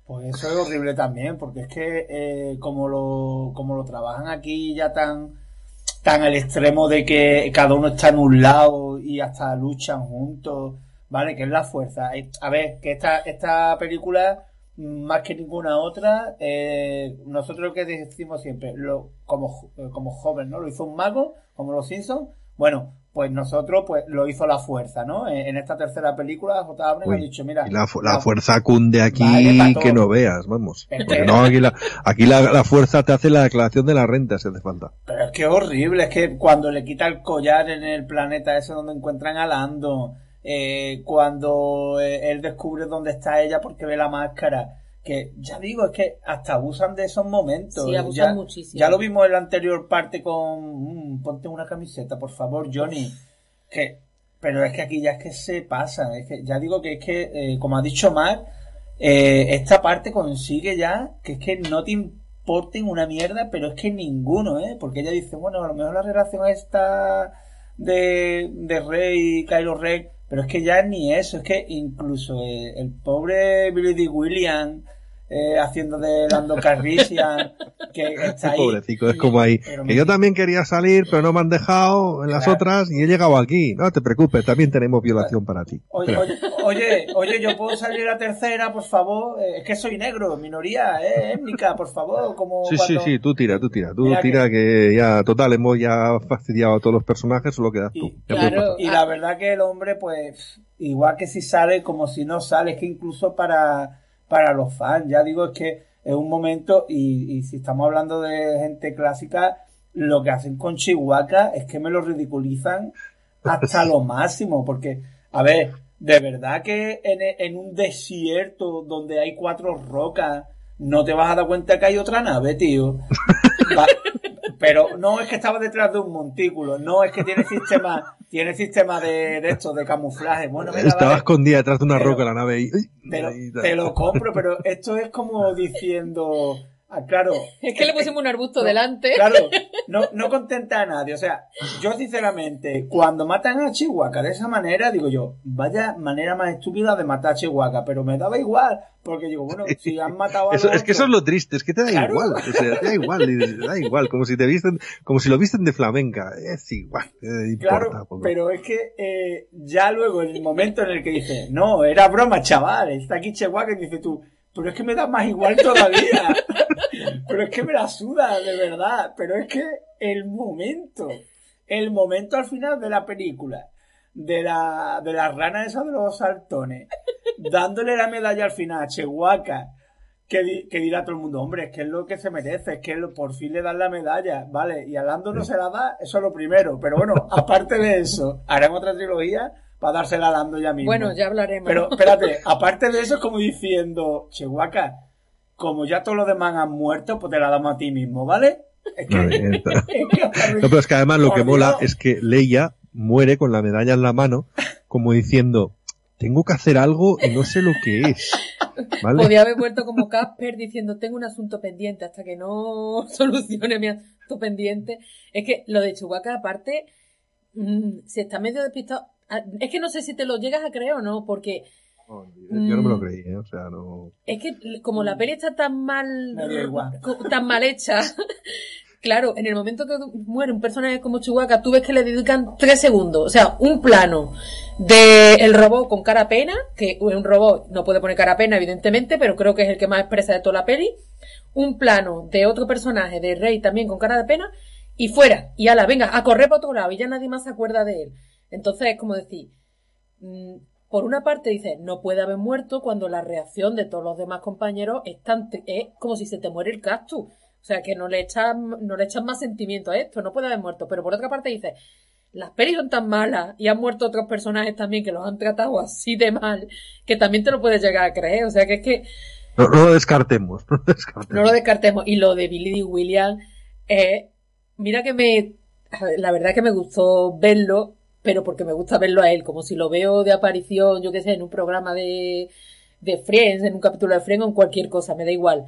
Pues eso es horrible también, porque es que eh, como lo como lo trabajan aquí ya tan tan al extremo de que cada uno está en un lado y hasta luchan juntos, ¿vale? Que es la fuerza. A ver, que esta, esta película más que ninguna otra, eh, nosotros lo que decimos siempre, lo, como, como joven, ¿no? Lo hizo un mago, como los Simpsons. Bueno, pues nosotros, pues lo hizo la fuerza, ¿no? En, esta tercera película, J. Abrams ha dicho, mira. La, la, fuerza cunde aquí que no veas, vamos. Porque no, aquí, la, aquí la, fuerza te hace la declaración de la renta, si hace falta. Pero es que horrible, es que cuando le quita el collar en el planeta ese donde encuentran a Lando, eh, cuando eh, él descubre dónde está ella porque ve la máscara. Que ya digo, es que hasta abusan de esos momentos. Sí, abusan ya, muchísimo. Ya lo vimos en la anterior parte con. Mm, ponte una camiseta, por favor, Johnny. Que, pero es que aquí ya es que se pasa. Es que ya digo que es que, eh, como ha dicho Mark, esta parte consigue ya que es que no te importen una mierda, pero es que ninguno, ¿eh? Porque ella dice, bueno, a lo mejor la relación esta de, de Rey, Kylo Rey, pero es que ya ni eso, es que incluso el, pobre Billy D. Williams eh, haciendo de Lando Carrician, que está ahí. Pobrecito, es como ahí. Que yo también quería salir, pero no me han dejado en las otras y he llegado aquí. No te preocupes, también tenemos violación para ti. Oye, oye, oye, yo puedo salir a tercera, por favor. Eh, es que soy negro, minoría, eh, étnica, por favor. Como sí, sí, sí, tú tira, tú tira. Tú tira que... ya, total, hemos ya fastidiado a todos los personajes, solo quedas tú. Y, y la verdad que el hombre, pues, igual que si sale, como si no sale, es que incluso para para los fans. Ya digo, es que es un momento, y, si estamos hablando de gente clásica, lo que hacen con Chihuahua es que me lo ridiculizan hasta lo máximo, porque, a ver, de verdad que en, en un desierto donde hay cuatro rocas, no te vas a dar cuenta que hay otra nave, tío. pero no es que estaba detrás de un montículo, no es que tiene sistema tiene sistema de, de esto, de camuflaje. Bueno, Estaba escondida detrás de una roca la nave y... te lo compro, pero esto es como diciendo Ah, claro. Es que le pusimos un arbusto delante. Claro, no, no contenta a nadie. O sea, yo sinceramente, cuando matan a Chihuahua de esa manera, digo yo, vaya manera más estúpida de matar a Chihuahua, pero me daba igual, porque digo, bueno, si han matado a eso, Es que eso es lo triste, es que te da igual, o sea, te da igual, te da igual, como si te visten, como si lo visten de flamenca, es igual, Claro, pero es que eh, ya luego, en el momento en el que dice, no, era broma, chaval, está aquí Chihuahua y dice tú, pero es que me da más igual todavía. pero es que me la suda, de verdad. Pero es que el momento, el momento al final de la película, de la, de la rana esa de los saltones, dándole la medalla al final a Chehuaca, que, que, dirá todo el mundo, hombre, es que es lo que se merece, es que por fin le dan la medalla, ¿vale? Y a Lando no se la da, eso es lo primero. Pero bueno, aparte de eso, haremos otra trilogía para dársela a Lando ya mismo. Bueno, ya hablaremos. Pero espérate, aparte de eso es como diciendo, Chihuahua, como ya todos los demás han muerto, pues te la damos a ti mismo, ¿vale? Es que, no, pero es que además lo que mola es que Leia muere con la medalla en la mano, como diciendo, tengo que hacer algo y no sé lo que es. Podía haber vuelto como Casper diciendo, tengo un asunto pendiente hasta que no solucione mi asunto pendiente. Es que lo de Chihuahua, aparte, mm, si está medio despistado, es que no sé si te lo llegas a creer o no, porque yo no me lo creí, ¿eh? o sea, no. Es que como la peli está tan mal, tan mal hecha, claro, en el momento que muere un personaje como Chihuahua, tú ves que le dedican tres segundos, o sea, un plano de el robot con cara pena, que un robot no puede poner cara pena, evidentemente, pero creo que es el que más expresa de toda la peli, un plano de otro personaje, de Rey también con cara de pena, y fuera, y ala, venga, a correr para otro lado, y ya nadie más se acuerda de él. Entonces es como decir, mm, por una parte dice, no puede haber muerto cuando la reacción de todos los demás compañeros es, tan, es como si se te muere el cactus. O sea, que no le echan, no le echan más sentimiento a esto, no puede haber muerto. Pero por otra parte dice, las pelis son tan malas y han muerto otros personajes también que los han tratado así de mal, que también te lo puedes llegar a creer. O sea, que es que... No, lo descartemos, no lo descartemos. No lo descartemos. Y lo de Billy. Williams, eh, mira que me, la verdad que me gustó verlo, pero porque me gusta verlo a él, como si lo veo de aparición, yo qué sé, en un programa de, de Friends, en un capítulo de Friends o en cualquier cosa, me da igual.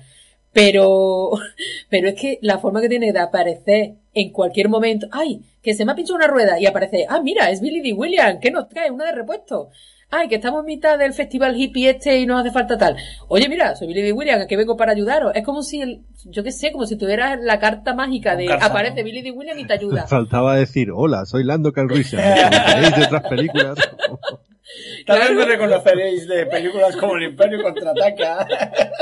Pero, pero es que la forma que tiene de aparecer en cualquier momento, ay, que se me ha pinchado una rueda y aparece, ah, mira, es Billy D. Williams, ¿qué nos trae? Una de repuesto ay, que estamos en mitad del festival hippie este y no hace falta tal. Oye, mira, soy Billy. Williams, que vengo para ayudaros. Es como si, el, yo qué sé, como si tuvieras la carta mágica de aparece Billy D. Williams y te ayuda. Faltaba decir, hola, soy Lando Calrissian, ¿me de otras películas? Tal vez me reconoceréis de películas como El Imperio Contraataca.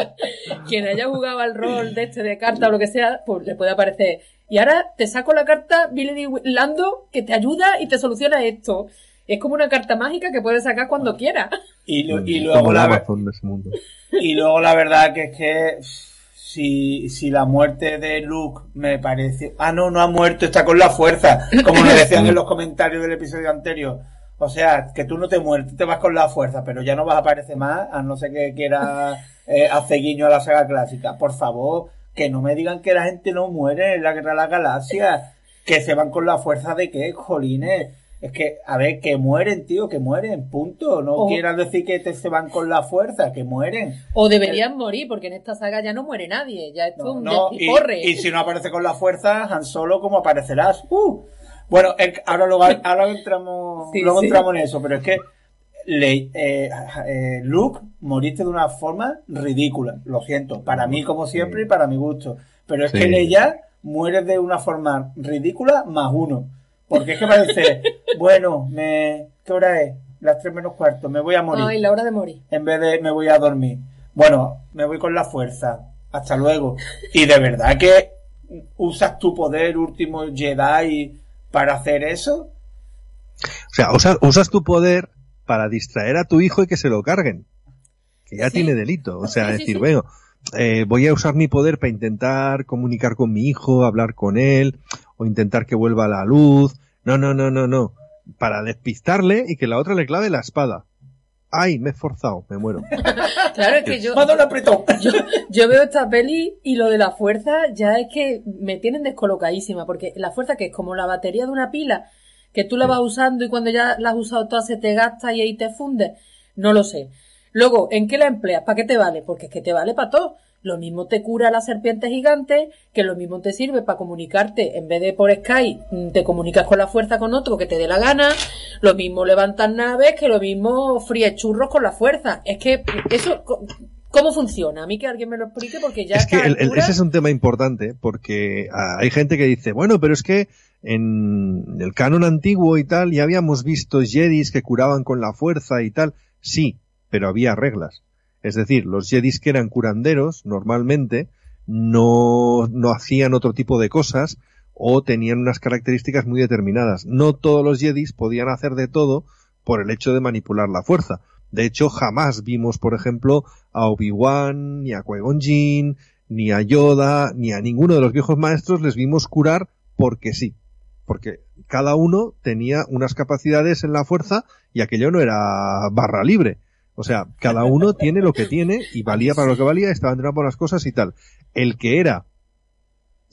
Quien haya jugado al rol de este de carta o lo que sea, pues le puede aparecer. Y ahora te saco la carta Billy D. Lando que te ayuda y te soluciona esto. Es como una carta mágica que puedes sacar cuando quieras. Y, luego la, y luego la verdad que es que si, si la muerte de Luke me parece... Ah, no, no ha muerto, está con la fuerza, como nos decían en los comentarios del episodio anterior. O sea, que tú no te mueres, te vas con la fuerza, pero ya no vas a aparecer más, a no ser que quiera eh, hacer guiño a la saga clásica. Por favor, que no me digan que la gente no muere en la guerra de la galaxia, que se van con la fuerza de qué, jolines es que, a ver, que mueren, tío, que mueren, punto. No quieran decir que te se van con la fuerza, que mueren. O deberían morir, porque en esta saga ya no muere nadie. Ya esto no, un y, y, si no aparece con la fuerza, Han Solo, ¿cómo aparecerás? Uh. Bueno, ahora luego, ahora entramos, luego entramos en eso, pero es que le, eh, eh, Luke moriste de una forma ridícula. Lo siento, para mí como siempre y para mi gusto. Pero es que Leia muere de una forma ridícula más uno. Porque es que parece, bueno, me, ¿qué hora es? Las tres menos cuarto, me voy a morir. Ay, la hora de morir. En vez de me voy a dormir. Bueno, me voy con la fuerza. Hasta luego. Y de verdad que usas tu poder último Jedi para hacer eso. O sea, usas, usas tu poder para distraer a tu hijo y que se lo carguen. Que ya tiene delito. O sea, decir, bueno, eh, voy a usar mi poder para intentar comunicar con mi hijo, hablar con él, o intentar que vuelva a la luz. No, no, no, no, no. Para despistarle y que la otra le clave la espada. Ay, me he forzado, me muero. claro, es que yo, yo, yo, veo esta peli y lo de la fuerza ya es que me tienen descolocadísima, porque la fuerza que es como la batería de una pila, que tú la vas usando y cuando ya la has usado toda se te gasta y ahí te funde, no lo sé. Luego, ¿en qué la empleas? ¿Para qué te vale? Porque es que te vale para todo. Lo mismo te cura la serpiente gigante, que lo mismo te sirve para comunicarte, en vez de por Skype, mm, te comunicas con la fuerza con otro que te dé la gana, lo mismo levantas naves, que lo mismo fríes churros con la fuerza. Es que eso, ¿cómo funciona? A mí que alguien me lo explique porque ya... Es que ese es un tema importante, porque ah, hay gente que dice, bueno, pero es que en el canon antiguo y tal ya habíamos visto jedis que curaban con la fuerza y tal. Sí, pero había reglas. Es decir, los jedis que eran curanderos, normalmente, no, no hacían otro tipo de cosas o tenían unas características muy determinadas. No todos los jedis podían hacer de todo por el hecho de manipular la fuerza. De hecho, jamás vimos, por ejemplo, a Obi-Wan, ni a Qui-Gon ni a Yoda, ni a ninguno de los viejos maestros les vimos curar porque sí. Porque cada uno tenía unas capacidades en la fuerza y aquello no era barra libre. O sea, cada uno tiene lo que tiene y valía para lo que valía, estaba entrenado por las cosas y tal. El que era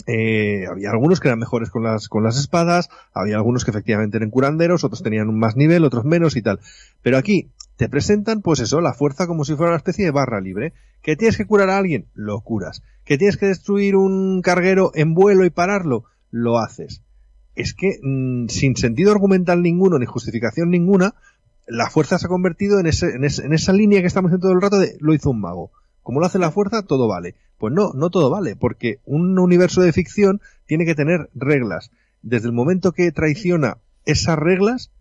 eh, había algunos que eran mejores con las, con las espadas, había algunos que efectivamente eran curanderos, otros tenían más nivel, otros menos y tal. Pero aquí te presentan, pues eso, la fuerza como si fuera una especie de barra libre. ¿Que tienes que curar a alguien? Lo curas. ¿Que tienes que destruir un carguero en vuelo y pararlo? Lo haces. Es que, mm, sin sentido argumental ninguno ni justificación ninguna, la fuerza se ha convertido en, ese, en, en esa línea que estamos en todo el rato de lo hizo un mago. Como lo hace la fuerza, todo vale. Pues no, no todo vale, porque un universo de ficción tiene que tener reglas. Desde el momento que traiciona esas reglas,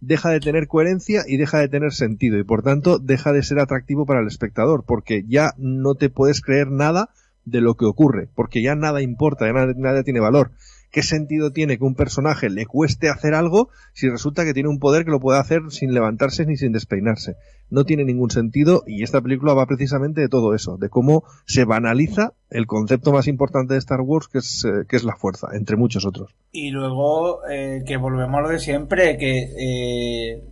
deja de tener coherencia y deja de tener sentido y por tanto deja de ser atractivo para el espectador porque ya no te puedes creer nada de lo que ocurre porque ya nada importa, ya nada, nada tiene valor. ¿Qué sentido tiene que un personaje le cueste hacer algo si resulta que tiene un poder que lo puede hacer sin levantarse ni sin despeinarse? No tiene ningún sentido y esta película va precisamente de todo eso, de cómo se banaliza el concepto más importante de Star Wars que es, eh, la fuerza, entre muchos otros. Y luego eh, que volvemos a lo de siempre, que eh,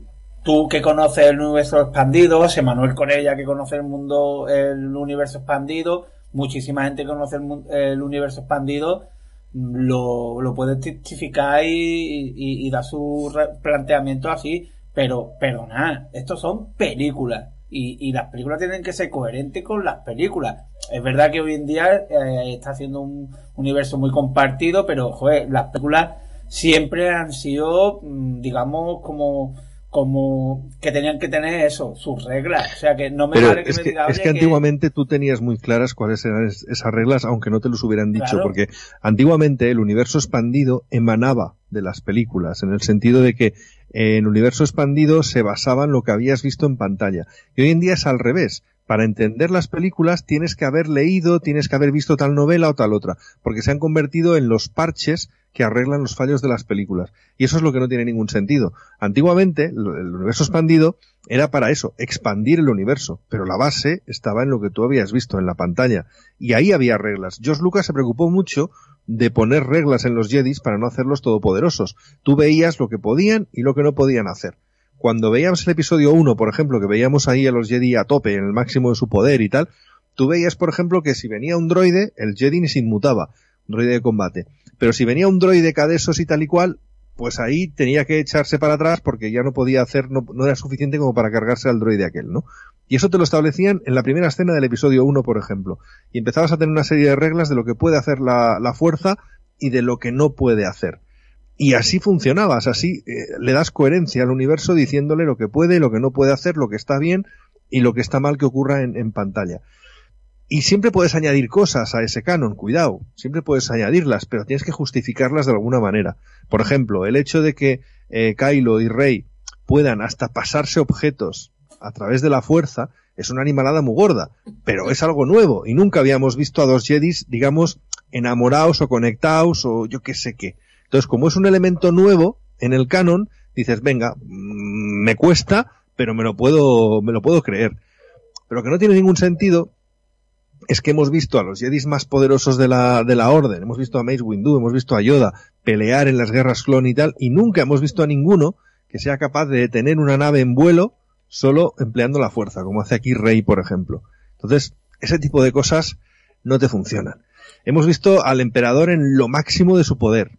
tú que conoces el universo expandido, Emanuel Corella que conoce el mundo, el universo expandido, muchísima gente que conoce el, el universo expandido, lo, lo puede testificar y, y, y dar su planteamiento así, pero perdonad, estos son películas y, y, las películas tienen que ser coherentes con las películas. Es verdad que hoy en día eh, está haciendo un universo muy compartido, pero joder, las películas siempre han sido, mm, digamos, como como que tenían que tener eso, sus reglas. O sea, que no me vale que es me que, diga, es oye, que antiguamente tú tenías muy claras cuáles eran es- esas reglas, aunque no te los hubieran dicho, Claro. porque antiguamente el universo expandido emanaba de las películas, en el sentido de que en universo expandido se basaba en lo que habías visto en pantalla. Y hoy en día es al revés. Para entender las películas tienes que haber leído, tienes que haber visto tal novela o tal otra, porque se han convertido en los parches que arreglan los fallos de las películas. Y eso es lo que no tiene ningún sentido. Antiguamente, el universo expandido era para eso, expandir el universo, pero la base estaba en lo que tú habías visto en la pantalla. Y ahí había reglas. George Lucas se preocupó mucho de poner reglas en los Jedis para no hacerlos todopoderosos. Tú veías lo que podían y lo que no podían hacer. Cuando veíamos el episodio 1, por ejemplo, que veíamos ahí a los Jedi a tope, en el máximo de su poder y tal, tú veías, por ejemplo, que si venía un droide, el Jedi ni se inmutaba, droide de combate. Pero si venía un droide cadesos y tal y cual, pues ahí tenía que echarse para atrás porque ya no podía hacer, no, no era suficiente como para cargarse al droide aquel, ¿no? Y eso te lo establecían en la primera escena del episodio 1, por ejemplo. Y empezabas a tener una serie de reglas de lo que puede hacer la fuerza y de lo que no puede hacer. Y así funcionabas, así eh, le das coherencia al universo diciéndole lo que puede, lo que no puede hacer, lo que está bien y lo que está mal que ocurra en, en pantalla. Y siempre puedes añadir cosas a ese canon, cuidado, siempre puedes añadirlas, pero tienes que justificarlas de alguna manera. Por ejemplo, el hecho de que eh, Kylo y Rey puedan hasta pasarse objetos a través de la fuerza es una animalada muy gorda, pero es algo nuevo y nunca habíamos visto a dos Jedis, digamos, enamorados o conectados o yo qué sé qué. Entonces, como es un elemento nuevo en el canon, dices, venga, mm, me cuesta, pero me lo puedo, me lo puedo creer. Pero que no tiene ningún sentido es que hemos visto a los Jedis más poderosos de la, de la Orden, hemos visto a Mace Windu, hemos visto a Yoda pelear en las guerras clon y tal, y nunca hemos visto a ninguno que sea capaz de detener una nave en vuelo solo empleando la fuerza, como hace aquí Rey, por ejemplo. Entonces, ese tipo de cosas no te funcionan. Hemos visto al emperador en lo máximo de su poder,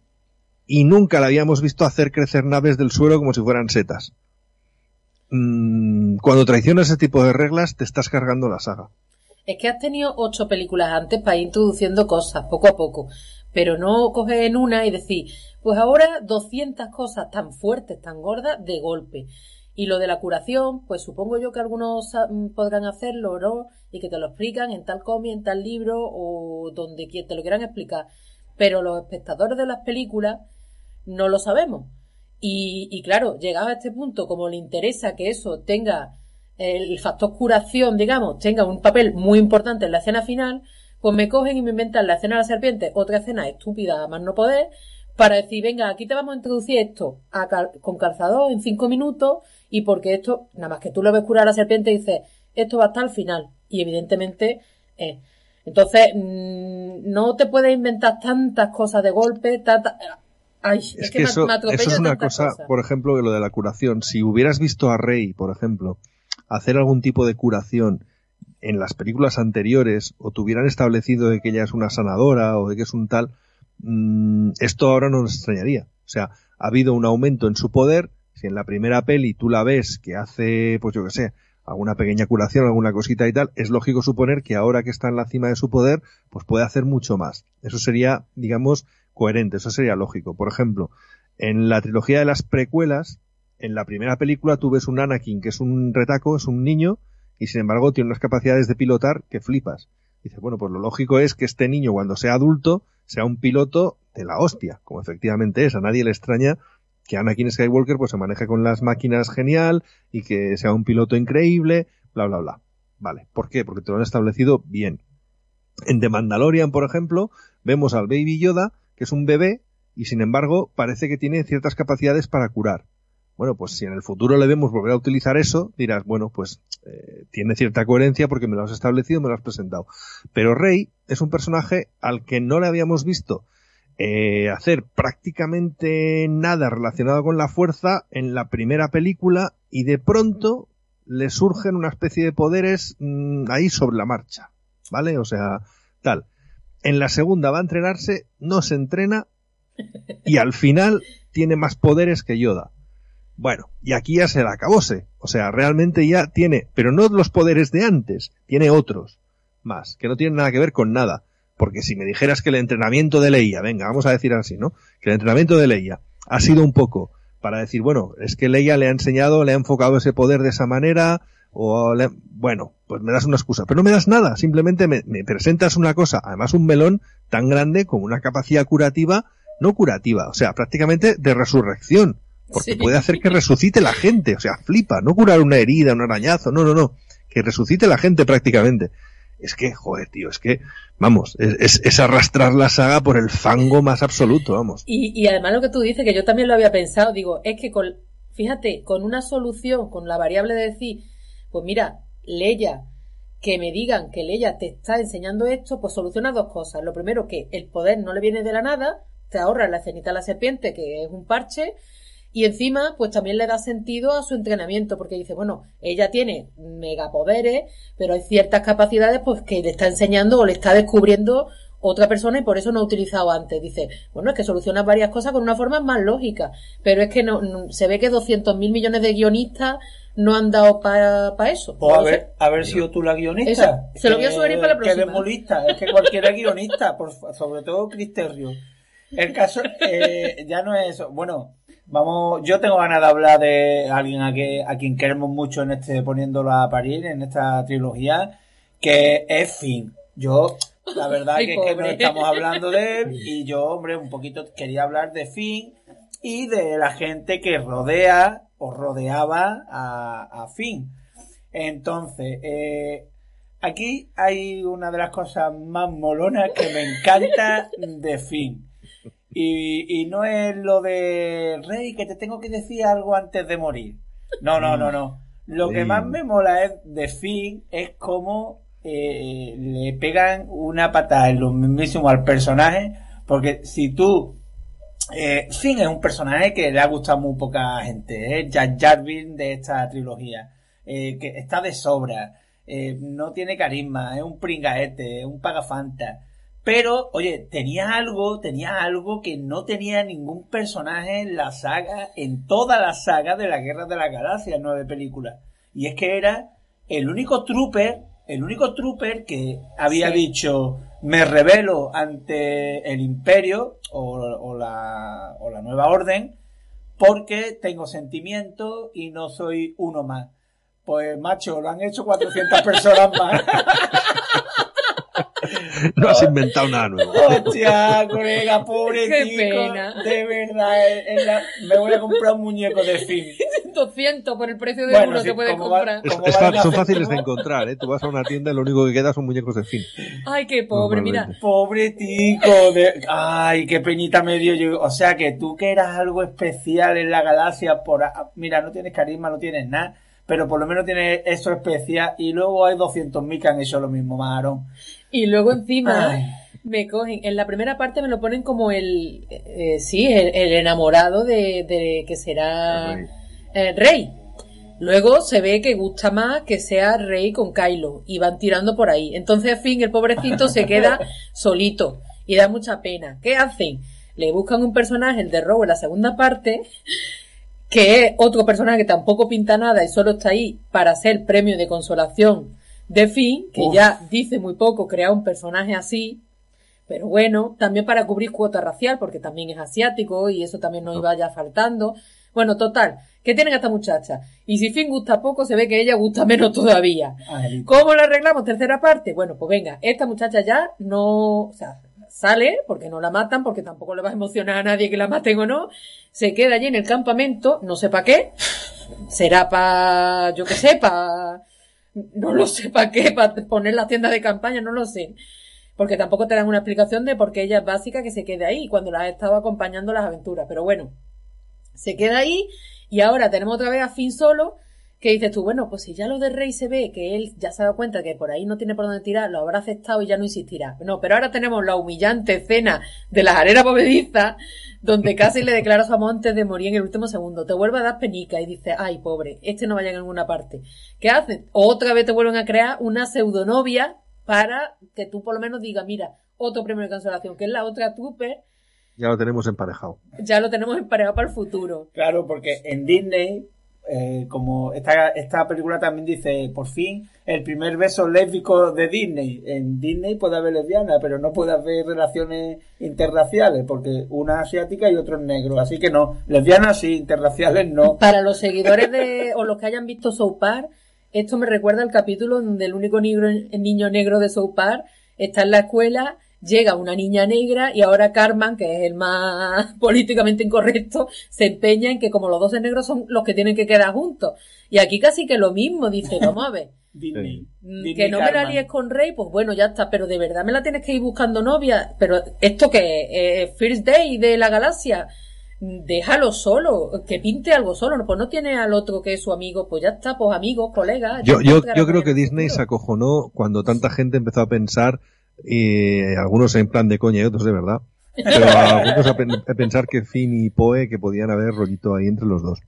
y nunca le habíamos visto hacer crecer naves del suelo como si fueran setas. Mm, cuando traicionas ese tipo de reglas, te estás cargando la saga. Es que has tenido ocho películas antes para ir introduciendo cosas poco a poco, pero no coger en una y decir, pues ahora 200 cosas tan fuertes, tan gordas, de golpe. Y lo de la curación, pues supongo yo que algunos mm, podrán hacerlo, ¿no? Y que te lo explican en tal cómic, en tal libro o donde te lo quieran explicar. Pero los espectadores de las películas no lo sabemos. Y, y claro, llegado a este punto, como le interesa que eso tenga el factor curación, digamos, tenga un papel muy importante en la escena final, pues me cogen y me inventan la escena de la serpiente, otra escena estúpida a más no poder, para decir, venga, aquí te vamos a introducir esto con calzador en cinco minutos y porque esto, nada más que tú lo ves curar a la serpiente dices, esto va a estar al final. Y evidentemente, eh. entonces, mm, no te puedes inventar tantas cosas de golpe, Ay, es, que, eso, eso, es una cosa, por ejemplo, que lo de la curación. Si hubieras visto a Rey, por ejemplo, hacer algún tipo de curación en las películas anteriores, o te hubieran establecido de que ella es una sanadora o de que es un tal, mmm, esto ahora no nos extrañaría. O sea, ha habido un aumento en su poder. Si en la primera peli tú la ves que hace, pues yo que sé, alguna pequeña curación, alguna cosita y tal, es lógico suponer que ahora que está en la cima de su poder, pues puede hacer mucho más. Eso sería, digamos, coherente, eso sería lógico. Por ejemplo, en la trilogía de las precuelas, en la primera película tú ves un Anakin que es un retaco, es un niño, y sin embargo tiene unas capacidades de pilotar que flipas. Dice, bueno, pues lo lógico es que este niño cuando sea adulto sea un piloto de la hostia, como efectivamente es. A nadie le extraña que Anakin Skywalker pues se maneje con las máquinas genial y que sea un piloto increíble, bla, bla, bla. Vale, ¿por qué? Porque te lo han establecido bien. En The Mandalorian, por ejemplo, vemos al Baby Yoda, que es un bebé, y sin embargo parece que tiene ciertas capacidades para curar. Bueno, pues si en el futuro le vemos volver a utilizar eso, dirás, bueno, pues eh, tiene cierta coherencia porque me lo has establecido, me lo has presentado. Pero Rey es un personaje al que no le habíamos visto eh, hacer prácticamente nada relacionado con la fuerza en la primera película y de pronto le surgen una especie de poderes mm, ahí sobre la marcha, ¿vale? O sea, tal. En la segunda va a entrenarse, no se entrena y al final tiene más poderes que Yoda. Bueno, y aquí ya se la acabóse. O sea, realmente ya tiene, pero no los poderes de antes, tiene otros más, que no tienen nada que ver con nada. Porque si me dijeras que el entrenamiento de Leia, venga, vamos a decir así, ¿no? Que el entrenamiento de Leia ha sido un poco para decir, bueno, es que Leia le ha enseñado, le ha enfocado ese poder de esa manera, o bueno, pues me das una excusa, pero no me das nada, simplemente me, me, presentas una cosa, además un melón tan grande con una capacidad curativa, no curativa, o sea, prácticamente de resurrección, porque puede hacer que resucite la gente, o sea, flipa, no curar una herida, un arañazo, no, no, no, que resucite la gente prácticamente. Es que, joder, tío, es que, vamos, es, es arrastrar la saga por el fango más absoluto, vamos. Y, y además lo que tú dices, que yo también lo había pensado, digo, es que con, fíjate, con una solución, con la variable de decir, pues mira, Leia, que me digan que Leia te está enseñando esto, pues soluciona dos cosas. Lo primero, que el poder no le viene de la nada, te ahorra la cenita a la serpiente, que es un parche, y encima, pues también le da sentido a su entrenamiento, porque dice, bueno, ella tiene megapoderes, pero hay ciertas capacidades pues que le está enseñando o le está descubriendo otra persona y por eso no ha utilizado antes. Dice, bueno, es que soluciona varias cosas con una forma más lógica, pero es que no, se ve que 200 mil millones de guionistas no han dado para eso. Pues a ver, a ver si tú la guionista. se lo voy a sugerir para la próxima. Que demolista, es que cualquiera guionista, por, sobre todo Cristerio. El caso eh, ya no es eso. Bueno, Vamos, yo tengo ganas de hablar de alguien a, que, a quien queremos mucho en este, poniéndolo a parir, en esta trilogía, que es Finn. Yo, la verdad que, es que no estamos hablando de él, y yo, hombre, un poquito quería hablar de Finn y de la gente que rodea o rodeaba a, a Finn. Entonces, eh, aquí hay una de las cosas más molonas que me encanta de Finn. Y, y no es lo de Rey, que te tengo que decir algo antes de morir. No, no, no, no. Lo que más me mola es de Finn es cómo eh, le pegan una patada en lo mismo al personaje. Porque si tú. Eh, Finn es un personaje que le ha gustado muy poca gente. Es Jack Jarvin de esta trilogía. Eh, que está de sobra. Eh, no tiene carisma. Es un pringaete. Es un pagafanta. Pero, oye, tenía algo, tenía algo que no tenía ningún personaje en la saga, en toda la saga de la Guerra de la Galaxia, nueve películas. Y es que era el único trooper, el único trooper que había dicho, me revelo ante el imperio o, la, o la nueva orden, porque tengo sentimientos y no soy uno más. Pues macho, lo han hecho 400 personas más. no has inventado nada nuevo. Hostia, colega, pobre Qué pena. De verdad, me voy a comprar un muñeco de fin. 200 por el precio de Bueno, uno sí, te puedes ¿cómo va- comprar. Es- ¿Cómo es va fa- la son fáciles de encontrar, ¿eh? Tú vas a una tienda y lo único que queda son muñecos de fin. Ay, qué pobre, mira. Pobre tico, de... ay, qué penita me dio yo. O sea que tú que eras algo especial en la galaxia, por mira, no tienes carisma, no tienes nada, pero por lo menos tienes eso especial y luego hay 200.000 que han hecho lo mismo, Marón. Y luego encima Ay. me cogen, en la primera parte me lo ponen como el, eh, sí, el, el enamorado de, de que será El rey. el rey. Luego se ve que gusta más que sea rey con Kylo y van tirando por ahí. Entonces, al fin, el pobrecito se queda solito y da mucha pena. ¿Qué hacen? Le buscan un personaje, el de Robo, en la segunda parte, que es otro personaje que tampoco pinta nada y solo está ahí para ser premio de consolación de Finn, que Uf. ya dice muy poco crear un personaje así, pero bueno, también para cubrir cuota racial, porque también es asiático y eso también nos iba ya faltando. Bueno, total, ¿qué tienen a esta muchacha? Y si Finn gusta poco, se ve que ella gusta menos todavía. ¿Cómo la arreglamos? Tercera parte. Bueno, pues venga, esta muchacha ya no, o sea, sale porque no la matan, porque tampoco le va a emocionar a nadie que la maten o no. Se queda allí en el campamento, no sé para qué. Será para, yo qué sé, para, no lo sé para qué, para poner la tienda de campaña, no lo sé. Porque tampoco te dan una explicación de por qué ella es básica que se quede ahí cuando la has estado acompañando las aventuras. Pero bueno, se queda ahí y ahora tenemos otra vez a Finn solo que dices tú, bueno, pues si ya lo de Rey se ve que él ya se ha dado cuenta que por ahí no tiene por dónde tirar, lo habrá aceptado y ya no insistirá. No, pero ahora tenemos la humillante escena de las arenas bovedizas donde casi le declara su amor antes de morir en el último segundo. Te vuelve a dar penica y dices, ay, pobre, este no va a ninguna parte. ¿Qué hacen? Otra vez te vuelven a crear una pseudonovia para que tú por lo menos digas, mira, otro premio de cancelación, que es la otra Trooper, Ya lo tenemos emparejado. ya lo tenemos emparejado para el futuro. Claro, porque en Disney, eh, como esta, esta película también dice, por fin, el primer beso lésbico de Disney. En Disney puede haber lesbiana, pero no puede haber relaciones interraciales, porque una asiática y otro es negro. Así que no, lesbianas sí, interraciales no. Para los seguidores de, o los que hayan visto South Park, esto me recuerda al capítulo donde el único niño negro de South Park está en la escuela, llega una niña negra y ahora Carmen, que es el más políticamente incorrecto, se empeña en que como los dos negros son los que tienen que quedar juntos. Y aquí casi que lo mismo, dice, vamos a ver. Disney. Mm, Disney que no me la líes con Rey, pues bueno, ya está, pero de verdad me la tienes que ir buscando novia, pero esto que eh, First Day de la galaxia, mm, déjalo solo, que pinte algo solo, pues no tiene al otro que es su amigo, pues ya está, pues amigos, colegas. Yo, yo, yo creo que Disney se acojonó cuando tanta gente empezó a pensar, eh, algunos en plan de coña y otros de verdad, pero algunos a, pen- a pensar que Finn y Poe que podían haber rollito ahí entre los dos.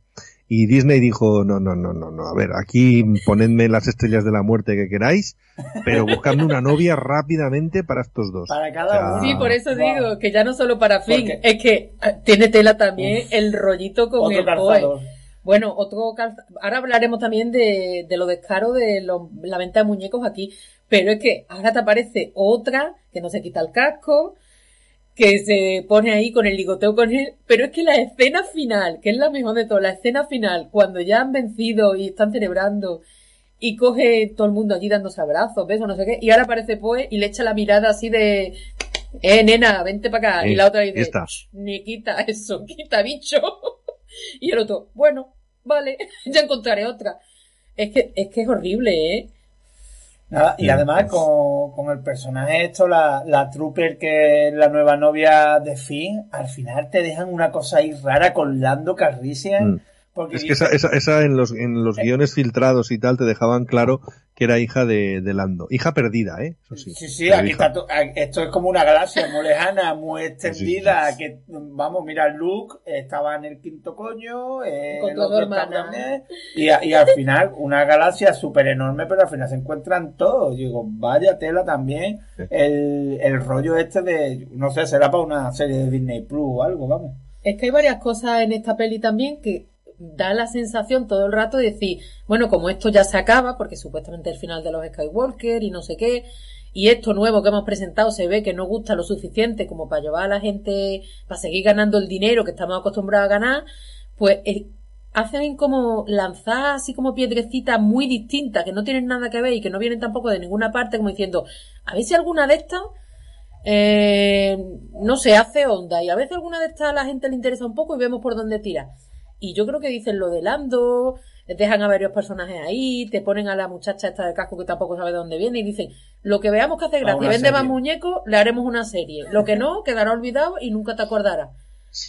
Y Disney dijo, no, no, no, no, no, a ver, aquí ponedme las estrellas de la muerte que queráis, pero buscadme una novia rápidamente para estos dos. Para cada O sea, uno. Sí, por eso Wow. digo que ya no solo para Finn, es que ah, tiene tela también el rollito con el Poe. Bueno, otro calza- ahora hablaremos también de, de lo descaro de lo- la venta de muñecos aquí, pero es que ahora te aparece otra que no se quita el casco, que se pone ahí con el ligoteo con él, pero es que la escena final, que es la mejor de todo, la escena final, cuando ya han vencido y están celebrando y coge todo el mundo allí dándose abrazos, besos, no sé qué, y ahora aparece Poe y le echa la mirada así de, eh, nena, vente para acá, y la otra dice, esta. "Shh, ni quita eso, quita bicho. Y el otro, bueno, vale, ya encontraré otra. Es que, es que es horrible, ¿eh? Nada, y además pues. con, con el personaje esto, la, la Trooper que es la nueva novia de Finn, al final te dejan una cosa ahí rara con Lando Calrissian. Mm. Porque Es que esa, esa, esa en los, en los guiones filtrados y tal te dejaban claro que era hija de, de Lando. Hija perdida, ¿eh? Eso sí. Sí, sí, aquí está to- a- esto es como una galaxia muy lejana, muy extendida, Sí, que vamos, mira, Luke estaba en el quinto coño, eh, Con el otro también, y, a- y al final una galaxia súper enorme, pero al final se encuentran todos. Digo, vaya tela también el, el rollo este de, no sé, será para una serie de Disney Plus o algo, vamos. Es que hay varias cosas en esta peli también que da la sensación todo el rato de decir, bueno, como esto ya se acaba, porque supuestamente es el final de los Skywalker y no sé qué, y esto nuevo que hemos presentado se ve que no gusta lo suficiente como para llevar a la gente, para seguir ganando el dinero que estamos acostumbrados a ganar, pues eh, hacen como lanzar así como piedrecitas muy distintas que no tienen nada que ver y que no vienen tampoco de ninguna parte, como diciendo, a ver si alguna de estas eh, no sé, hace onda y a veces alguna de estas a la gente le interesa un poco y vemos por dónde tira. Y yo creo que dicen lo de Lando, dejan a varios personajes ahí, te ponen a la muchacha esta del casco que tampoco sabe de dónde viene y dicen, lo que veamos que hace gracia vende más muñecos, le haremos una serie. Lo que no, quedará olvidado y nunca te acordarás.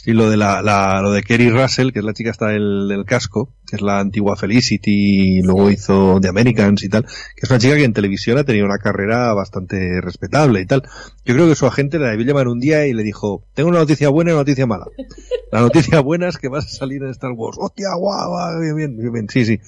Y lo de la, la, lo de Kerry Russell, que es la chica está del, del casco, que es la antigua Felicity, y luego hizo The Americans y tal, que es una chica que en televisión ha tenido una carrera bastante respetable y tal. Yo creo que su agente la debió llamar un día y le dijo, tengo una noticia buena y una noticia mala. La noticia buena es que vas a salir en Star Wars. Hostia, guau, guau, bien, bien, bien, sí, sí.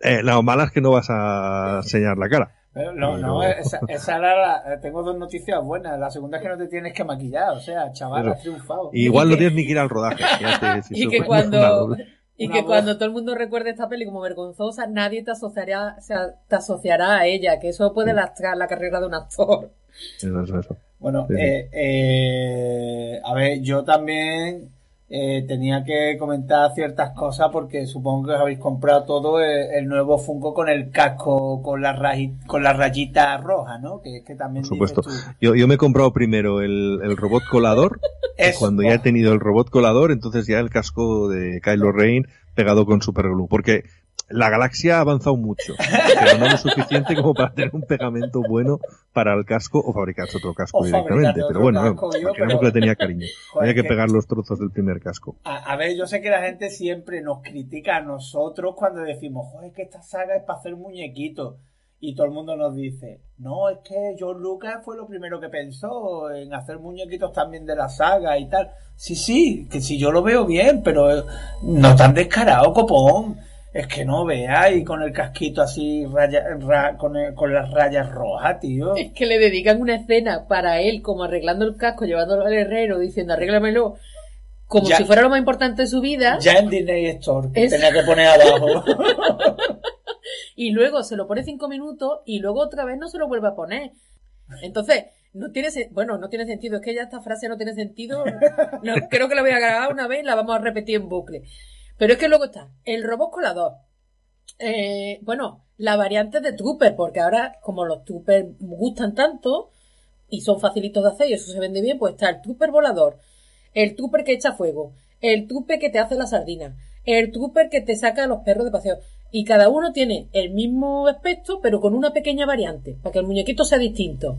Eh, la mala es que no vas a enseñar la cara. No, no, esa, esa era la, eh, tengo dos noticias buenas. La segunda es que no te tienes que maquillar, o sea, chaval, has triunfado. Igual no tienes ni que ir al rodaje. y que cuando, y que cuando todo el mundo recuerde esta peli como vergonzosa, nadie te asociará, o sea, te asociará a ella, que eso puede lastrar la carrera de un actor. Eso, eso, eso. Bueno, eh, eh, a ver, yo también eh, tenía que comentar ciertas cosas porque supongo que os habéis comprado todo el, nuevo Funko con el casco con la, con la rayita roja, ¿no? Que es que también. Por supuesto. Yo, yo me he comprado primero el, el robot colador. y cuando ya he tenido el robot colador, entonces ya el casco de Kylo Ren pegado con superglue. Porque la galaxia ha avanzado mucho, pero no lo suficiente como para tener un pegamento bueno para el casco o fabricarse otro casco directamente. Pero bueno, creemos que le tenía cariño. Había que, pegar los trozos del primer casco. A, ver, yo sé que la gente siempre nos critica a nosotros cuando decimos, joder, que esta saga es para hacer muñequitos. Y todo el mundo nos dice, no, es que John Lucas fue lo primero que pensó en hacer muñequitos también de la saga y tal. Sí, sí, que si yo lo veo bien, pero no tan descarado, copón es que no veáis con el casquito así raya, con, con, las rayas rojas, tío. Es que le dedican una escena para él, como arreglando el casco, llevándolo al herrero, diciendo arréglamelo, como si fuera lo más importante de su vida. Ya en Disney Store, que tenía que poner abajo. y luego se lo pone cinco minutos y luego otra vez no se lo vuelve a poner. Entonces, no tiene bueno, no tiene sentido, es que ya esta frase no tiene sentido. No, creo que la voy a grabar una vez y la vamos a repetir en bucle. Pero es que luego está el robot colador. Eh, bueno, la variante de Trooper, porque ahora, como los Trooper gustan tanto y son facilitos de hacer y eso se vende bien, pues está el Trooper volador, el Trooper que echa fuego, el Trooper que te hace la sardina, el Trooper que te saca a los perros de paseo. Y cada uno tiene el mismo aspecto, pero con una pequeña variante, para que el muñequito sea distinto.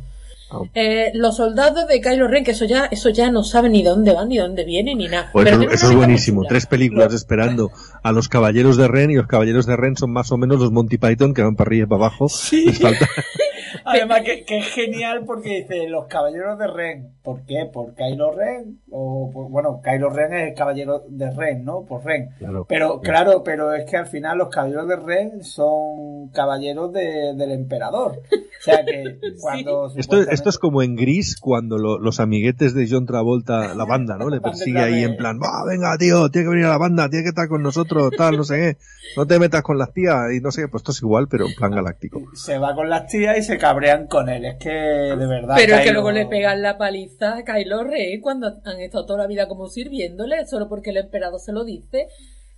Eh, los soldados de Kylo Ren, que eso ya, eso ya no saben ni de dónde van, ni de dónde vienen, ni nada. Pues eso, es buenísimo. Tres películas esperando a los caballeros de Ren y los caballeros de Ren son más o menos los Monty Python que van para arriba y para abajo. Sí. Además, que, es genial porque dice los caballeros de Ren. ¿Por qué? ¿Por Kylo Ren? O bueno, Kylo Ren es el caballero de Ren, ¿no? Por Ren. pero claro, pero es que al final los caballeros de Ren son caballeros del emperador. O sea que cuando... Esto, esto es como en Gris cuando los amiguetes de John Travolta, la banda, ¿no? Le persigue ahí en plan, va, venga, tío, tiene que venir a la banda, tiene que estar con nosotros, tal, no sé qué. No te metas con las tías y no sé qué. Pues esto es igual, pero en plan galáctico. Se va con las tías y se cabrean con él. Es que, de verdad. Pero es que luego le pegan la paliza a Kylo Rey cuando han estado toda la vida como sirviéndole, solo porque el emperador se lo dice.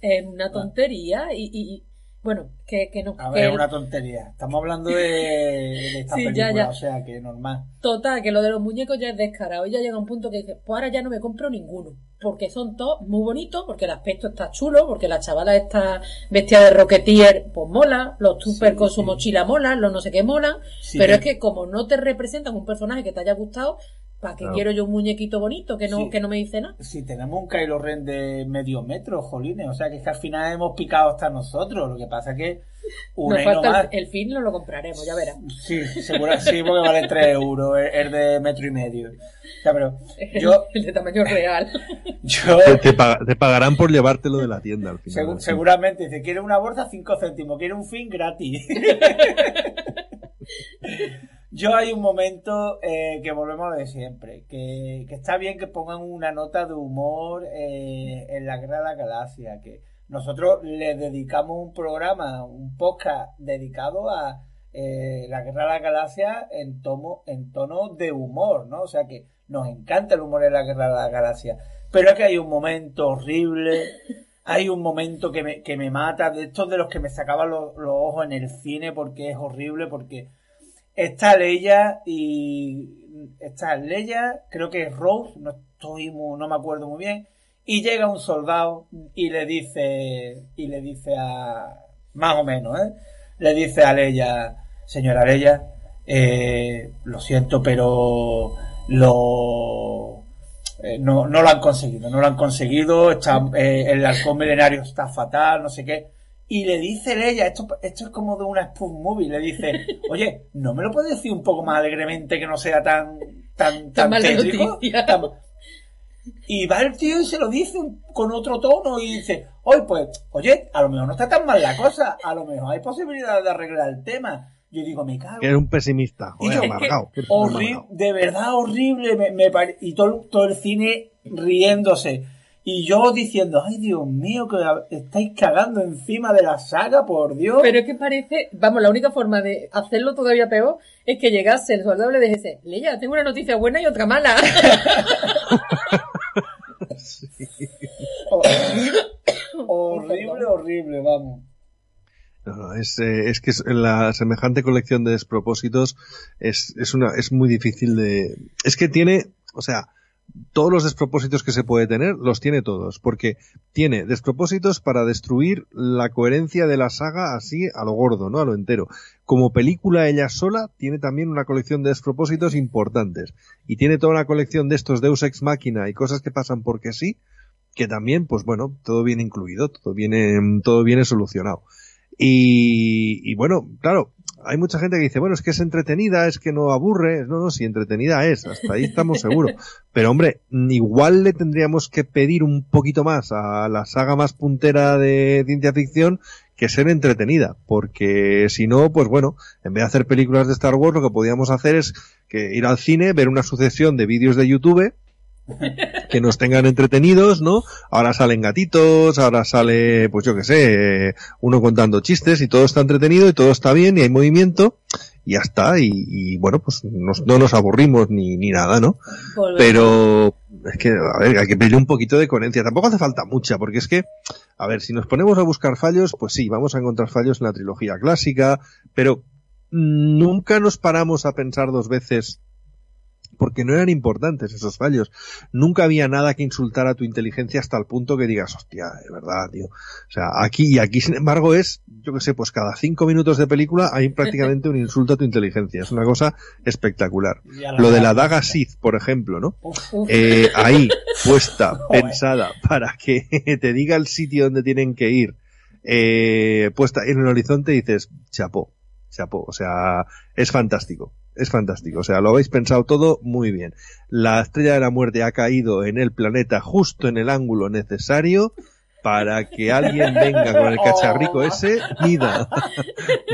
Es una tontería y bueno, que, que no. A ver, es una tontería. Estamos hablando de, esta película, o sea, que normal. Total, que lo de los muñecos ya es descarado. Y ya llega un punto que dice, pues ahora ya no me compro ninguno. Porque son todos muy bonitos, porque el aspecto está chulo, porque la chavala está vestida de Rocketeer, pues mola. Los Tupper con su mochila mola, los no sé qué mola. pero es que como no te representan un personaje que te haya gustado, ¿Para qué quiero yo un muñequito bonito que no, que no me dice nada? Si tenemos un Kylo Ren de medio metro, jolines. O sea que es que al final hemos picado hasta nosotros. Lo que pasa es que una Nos falta El, fin no lo compraremos, ya verás. Sí, seguro, sí, porque vale 3 euros. Es de metro y medio. O sea, pero yo... El de tamaño real. Yo... Te, pagarán por llevártelo de la tienda al final. seguramente. Dice, quiere una bolsa 5 céntimos, quiere un fin gratis. Yo hay un momento eh, que volvemos a de siempre, que, está bien que pongan una nota de humor eh, en la Guerra de la Galaxia, que nosotros le dedicamos un programa, un podcast dedicado a eh, la Guerra de la Galaxia en, tomo, en tono de humor, ¿no? O sea que nos encanta el humor en la Guerra de la Galaxia, pero es que hay un momento horrible, hay un momento que me, que me mata, de estos de los que me sacaban los ojos en el cine porque es horrible, porque Está Leia y está Leia, creo que es Rose, no estoy no me acuerdo muy bien, Y llega un soldado y le dice, y le dice a, más o menos, ¿eh? Le dice a Leia, señora Leia, eh, lo siento, pero lo, eh, no, no lo han conseguido, no lo han conseguido, está, eh, el halcón milenario está fatal, no sé qué. Y le dice Leia, esto, esto es como de una spoof movie, le dice, oye, ¿no me lo puedes decir un poco más alegremente que no sea tan, tan, tan, tétrico? Tan- Y va el tío y se lo dice un- con otro tono y dice, oye, pues, oye, a lo mejor no está tan mal la cosa, a lo mejor hay posibilidad de arreglar el tema. Yo digo, me cago. Que eres un pesimista, joder, yo, amargado. horrible, de verdad horrible, me, me pare- y todo, todo el cine riéndose. Y yo diciendo, ay Dios mío, que estáis cagando encima de la saga, por Dios. Pero es que parece, vamos, la única forma de hacerlo todavía peor es que llegase el soldado y le dijese, Leia, tengo una noticia buena y otra mala. horrible, horrible, vamos. No, no, es, eh, es que la semejante colección de despropósitos es, es una, es muy difícil de, es que tiene, o sea, todos los despropósitos que se puede tener, los tiene todos, porque tiene despropósitos para destruir la coherencia de la saga así a lo gordo, ¿no? A lo entero. Como película ella sola, tiene también una colección de despropósitos importantes. Y tiene toda una colección de estos Deus Ex Máquina y cosas que pasan porque sí, que también, pues bueno, todo viene incluido, todo viene, todo viene solucionado. Y, y bueno, claro, hay mucha gente que dice, bueno, es que es entretenida, es que no aburre. No, no, si entretenida es, hasta ahí estamos seguros. Pero hombre, igual le tendríamos que pedir un poquito más a la saga más puntera de ciencia ficción que ser entretenida, porque si no, pues bueno, en vez de hacer películas de Star Wars, lo que podíamos hacer es que ir al cine, ver una sucesión de vídeos de YouTube que nos tengan entretenidos, ¿no? Ahora salen gatitos, ahora sale, pues yo qué sé, uno contando chistes y todo está entretenido y todo está bien y hay movimiento y ya está y, y, bueno, pues nos- no nos aburrimos ni, ni nada, ¿no? Pero es que, a ver, hay que pedirle un poquito de coherencia. Tampoco hace falta mucha, porque es que, a ver, si nos ponemos a buscar fallos, pues sí, vamos a encontrar fallos en la trilogía clásica, pero nunca nos paramos a pensar dos veces porque no eran importantes esos fallos. Nunca había nada que insultara a tu inteligencia hasta el punto que digas, hostia, de verdad, tío. O sea, aquí, y aquí, sin embargo, es, yo que sé, pues cada cinco minutos de película hay prácticamente un insulto a tu inteligencia. Es una cosa espectacular. Lo de la daga Sith, por ejemplo, ¿no? Eh, ahí, puesta, pensada, para que te diga el sitio donde tienen que ir, eh, puesta en el horizonte, dices, chapó, chapó, o sea, es fantástico, es fantástico, o sea, lo habéis pensado todo muy bien. La estrella de la muerte ha caído en el planeta justo en el ángulo necesario para que alguien venga con el cacharrico ese, mida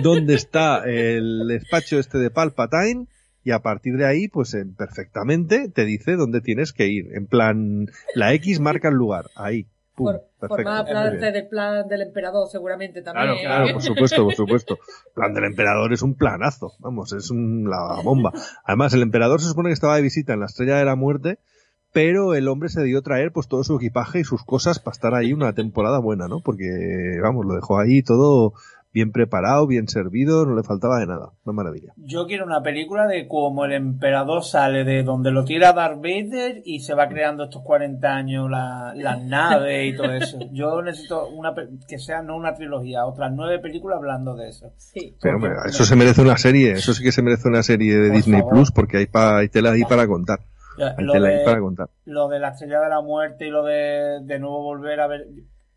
dónde está el despacho este de Palpatine y a partir de ahí, pues perfectamente te dice dónde tienes que ir. En plan, la X marca el lugar, ahí. Por, formaba parte del plan del emperador, seguramente también. Claro, claro, por supuesto, por supuesto. Plan del emperador es un planazo, vamos, es un, la bomba. Además, el emperador se supone que estaba de visita en la Estrella de la Muerte, pero el hombre se dio traer pues todo su equipaje y sus cosas para estar ahí una temporada buena, ¿no? Porque, vamos, lo dejó ahí todo bien preparado, bien servido, no le faltaba de nada. Una maravilla. Yo quiero una película de cómo el emperador sale de donde lo tira Darth Vader y se va creando estos 40 años la- las naves y todo eso. Yo necesito una pe- que sea no una trilogía, otras nueve películas hablando de eso. Sí. Pero hombre, eso se merece una serie, eso sí que se merece una serie de Por Disney favor. Plus porque hay, pa- hay tela ahí para contar. Hay Lo tela ahí para contar. lo de la estrella de la muerte y lo de de nuevo volver a ver.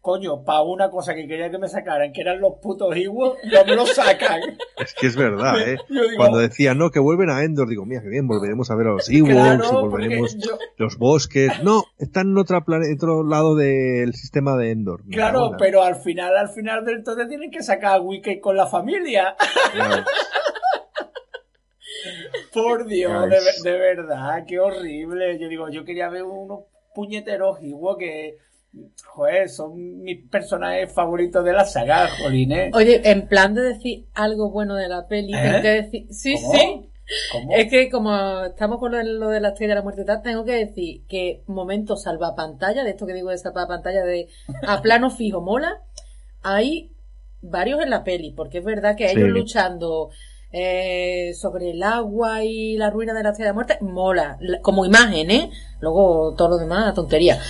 Coño, para una cosa que quería que me sacaran, que eran los putos Ewoks, no me lo sacan. Es que es verdad, ¿eh? Digo, Cuando decía, no, que vuelven a Endor, digo, mira, que bien, volveremos a ver a los Ewoks claro, volveremos yo- los bosques. No, están en plane- otro lado del sistema de Endor. Claro, pero al final, al final del todo tienen que sacar a Wiki con la familia. Claro. Por Dios, de verdad, qué horrible. Yo digo, yo quería ver unos puñeteros Ewoks que, joder, son mis personajes favoritos de la saga, jolines. Oye, en plan de decir algo bueno de la peli, ¿Eh? tengo que decir, sí, ¿Cómo? sí. ¿Cómo? Es que como estamos con lo de, la estrella de la muerte y tal, tengo que decir que momento salva pantalla, de esto que digo de salva pantalla de a plano fijo mola, hay varios en la peli, porque es verdad que Sí. ellos luchando eh, sobre el agua y la ruina de la estrella de la muerte, mola, la- como imagen, ¿eh? Luego todo lo demás, tontería.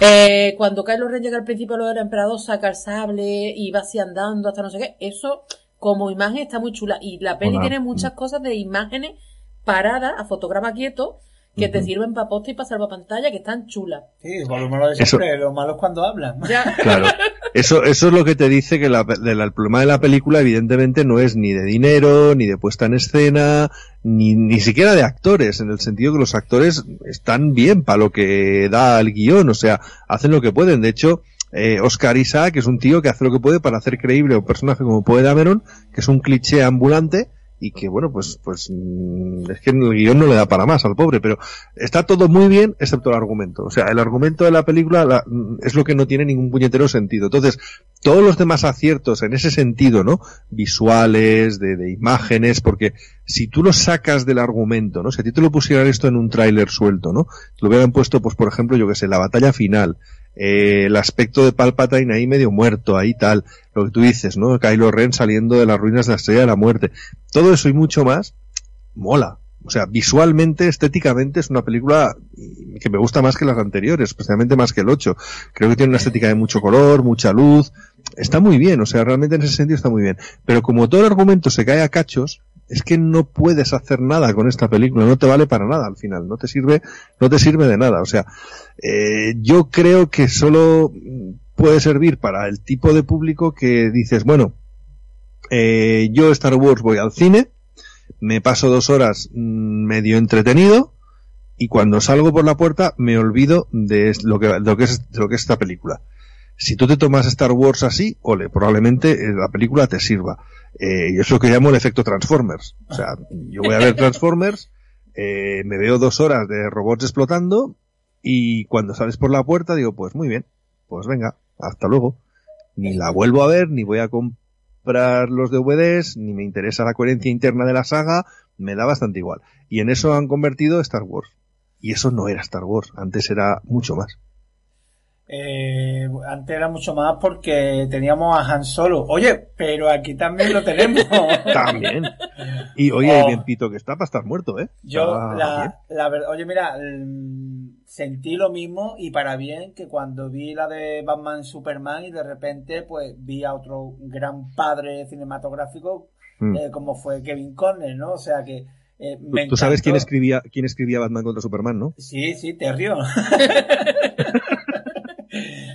Eh, cuando Kylo Ren llega al principio lo del emperador, saca el sable y va así andando hasta no sé qué, eso como imagen está muy chula. Y la peli Hola. tiene muchas cosas de imágenes paradas a fotograma quieto que te sirven para posta y para salvapantalla que están chulas. Sí, a lo de siempre, lo malo es cuando hablan. Ya. Claro. Eso, eso es lo que te dice que la, de la- el problema de la película evidentemente no es ni de dinero, ni de puesta en escena, ni, ni siquiera de actores, en el sentido que los actores están bien para lo que da el guion, o sea, hacen lo que pueden. De hecho, eh, Oscar Isaac es un tío que hace lo que puede para hacer creíble a un personaje como Poe Dameron, que es un cliché ambulante, y que bueno, pues, pues, mm, es que el guion no le da para más al pobre, pero está todo muy bien excepto el argumento. O sea, el argumento de la película la- mm, es lo que no tiene ningún puñetero sentido. Entonces, todos los demás aciertos en ese sentido, ¿no? Visuales, de, de imágenes, porque si tú lo sacas del argumento, ¿no? Si a ti te lo pusieran esto en un tráiler suelto, ¿no? Te lo hubieran puesto, pues, por ejemplo, yo que sé, la batalla final, eh, el aspecto de Palpatine ahí medio muerto, ahí tal, lo que tú dices, ¿no? Kylo Ren saliendo de las ruinas de la Estrella de la Muerte. Todo eso y mucho más, mola. O sea, visualmente, estéticamente es una película que me gusta más que las anteriores, especialmente más que el 8. Creo que tiene una estética de mucho color, mucha luz. Está muy bien, o sea, realmente en ese sentido está muy bien. Pero como todo el argumento se cae a cachos, es que no puedes hacer nada con esta película, no te vale para nada al final, no te sirve, no te sirve de nada. O sea, eh, yo creo que solo puede servir para el tipo de público que dices, bueno, eh, yo Star Wars voy al cine, me paso dos horas mm, medio entretenido y cuando salgo por la puerta me olvido de lo que, lo que es, de lo que es esta película. Si tú te tomas Star Wars así, ole, probablemente eh, la película te sirva. Eh, y es lo que llamo el efecto Transformers. O sea, yo voy a ver Transformers, eh, me veo dos horas de robots explotando y cuando sales por la puerta digo, pues muy bien, pues venga, hasta luego. Ni la vuelvo a ver, ni voy a comprar los DVDs, ni me interesa la coherencia interna de la saga, me da bastante igual. Y en eso han convertido Star Wars. Y eso no era Star Wars, antes era mucho más. Eh, antes era mucho más porque teníamos a Han Solo. Oye, pero aquí también lo tenemos. También. Y oye, Oh. bien pito que está para estar muerto, ¿eh? Yo, la, la verdad, oye, mira, mm, sentí lo mismo y para bien que cuando vi la de Batman Superman y de repente, pues vi a otro gran padre cinematográfico Mm. eh, como fue Kevin Conner, ¿no? O sea que eh, Tú- me Tú sabes quién escribía, quién escribía Batman contra Superman, ¿no? Sí, sí, te río.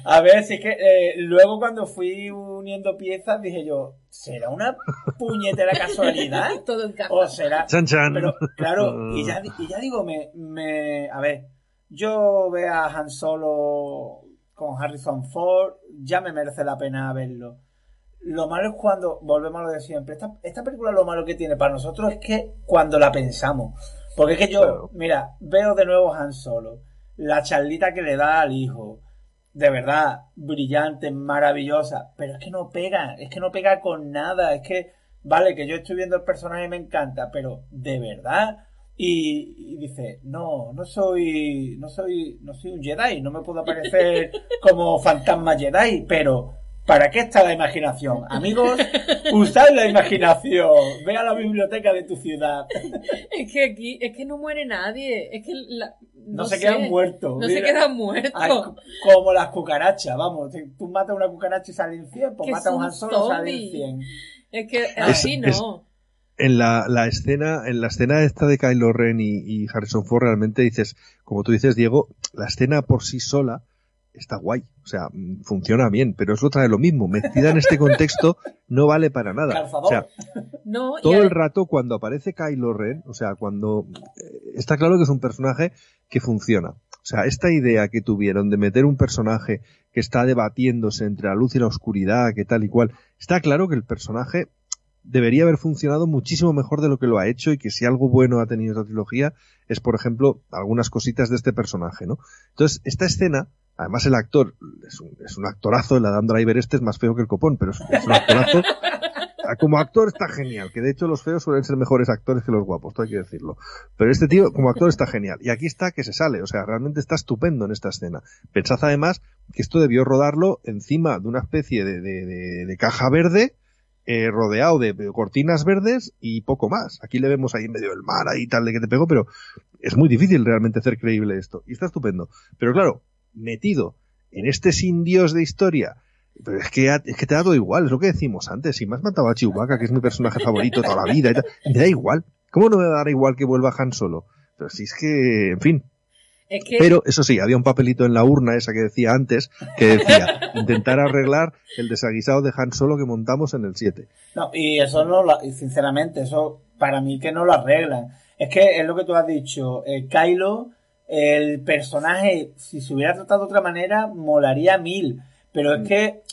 A ver, si es que eh, luego cuando fui uniendo piezas dije yo, ¿será una puñetera casualidad? Todo encaja. ¿O será...? Chan chan. Pero, claro, y ya, y ya digo, me, me... A ver, yo veo a Han Solo con Harrison Ford, ya me merece la pena verlo. Lo malo es cuando, volvemos a lo de siempre, esta, esta película lo malo que tiene para nosotros es que cuando la pensamos. Porque es que yo, Claro. mira, veo de nuevo Han Solo, la charlita que le da al hijo, de verdad, brillante, maravillosa, pero es que no pega, es que no pega con nada, es que, vale, que yo estoy viendo el personaje y me encanta, pero de verdad, y, y dice, no, no soy, no soy, no soy un Jedi, no me puedo aparecer como fantasma Jedi, pero ¿para qué está la imaginación? Amigos, usad la imaginación, ve a la biblioteca de tu ciudad, Es que aquí, es que no muere nadie. Es que la- no, no, se sé. quedan muertos. No se quedan muertos. Como las cucarachas, vamos. si Tú matas una cucaracha y salen 100, pues matas a un Solo y salen zombies. 100. Es que así es- no. en la, la escena, en la escena esta de Kylo Ren y, y Harrison Ford realmente dices, como tú dices, Diego, la escena por sí sola está guay. O sea, mm, funciona bien, pero es otra de lo mismo. Metida en este contexto no vale para nada. O sea, No, todo el rato cuando aparece Kylo Ren, o sea, cuando eh, está claro que es un personaje que funciona. O sea, esta idea que tuvieron de meter un personaje que está debatiéndose entre la luz y la oscuridad, que tal y cual, está claro que el personaje debería haber funcionado muchísimo mejor de lo que lo ha hecho y que si algo bueno ha tenido esta trilogía es, por ejemplo, algunas cositas de este personaje, ¿no? Entonces, esta escena, además el actor es un, es un actorazo, el Adam Driver este es más feo que el copón, pero es, un actorazo. Como actor está genial, que de hecho los feos suelen ser mejores actores que los guapos, todo hay que decirlo. Pero este tío como actor está genial. Y aquí está que se sale, o sea, realmente está estupendo en esta escena. Pensad además que esto debió rodarlo encima de una especie de, de- de- caja verde, eh, rodeado de, cortinas verdes y poco más. Aquí le vemos ahí en medio del mar, ahí tal de que te pego, pero es muy difícil realmente hacer creíble esto. Y está estupendo. Pero claro, metido en este sin Dios de historia, pero es que, es que te da todo igual, es lo que decimos antes. Si me has matado a Chewbacca, que es mi personaje favorito toda la vida, y me da igual. ¿Cómo no me va a dar igual que vuelva Han Solo? Pero si es que, en fin. Pero eso sí, había un papelito en la urna esa que decía antes, que decía intentar arreglar el desaguisado de Han Solo que montamos en el 7. No, y eso no lo, sinceramente, eso para mí que no lo arreglan. Es que es lo que tú has dicho, eh, Kylo, el personaje, si se hubiera tratado de otra manera, molaría mil. Pero es mm. que,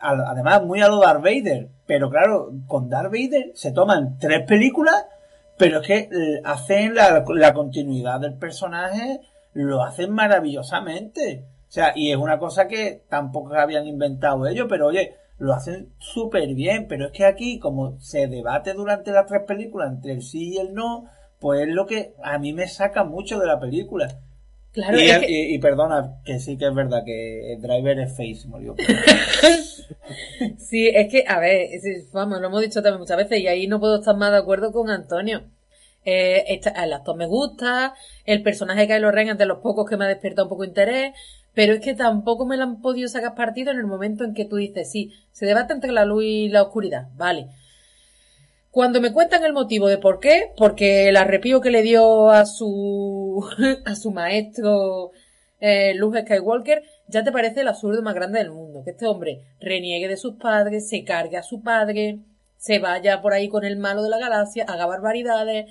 además, muy a lo Darth Vader. Pero claro, con Darth Vader se toman tres películas, pero es que eh, hacen la, la continuidad del personaje, lo hacen maravillosamente. O sea, y es una cosa que tampoco habían inventado ellos, pero oye, lo hacen súper bien. Pero es que aquí, como se debate durante las tres películas entre el sí y el no, pues es lo que a mí me saca mucho de la película. Claro, y, perdona, que sí que es verdad que el driver es face, murió. sí, es que, a ver, vamos, lo hemos dicho también muchas veces y ahí no puedo estar más de acuerdo con Antonio. Eh, el actor me gusta, el personaje que hay los Ren es de los pocos que me ha despertado un poco de interés, pero es que tampoco me lo han podido sacar partido en el momento en que tú dices, sí, se debate entre la luz y la oscuridad, vale. Cuando me cuentan el motivo de por qué, porque el arrepío que le dio a su, a su maestro eh, Luke Skywalker, ya te parece el absurdo más grande del mundo. Que este hombre reniegue de sus padres, se cargue a su padre, se vaya por ahí con el malo de la galaxia, haga barbaridades,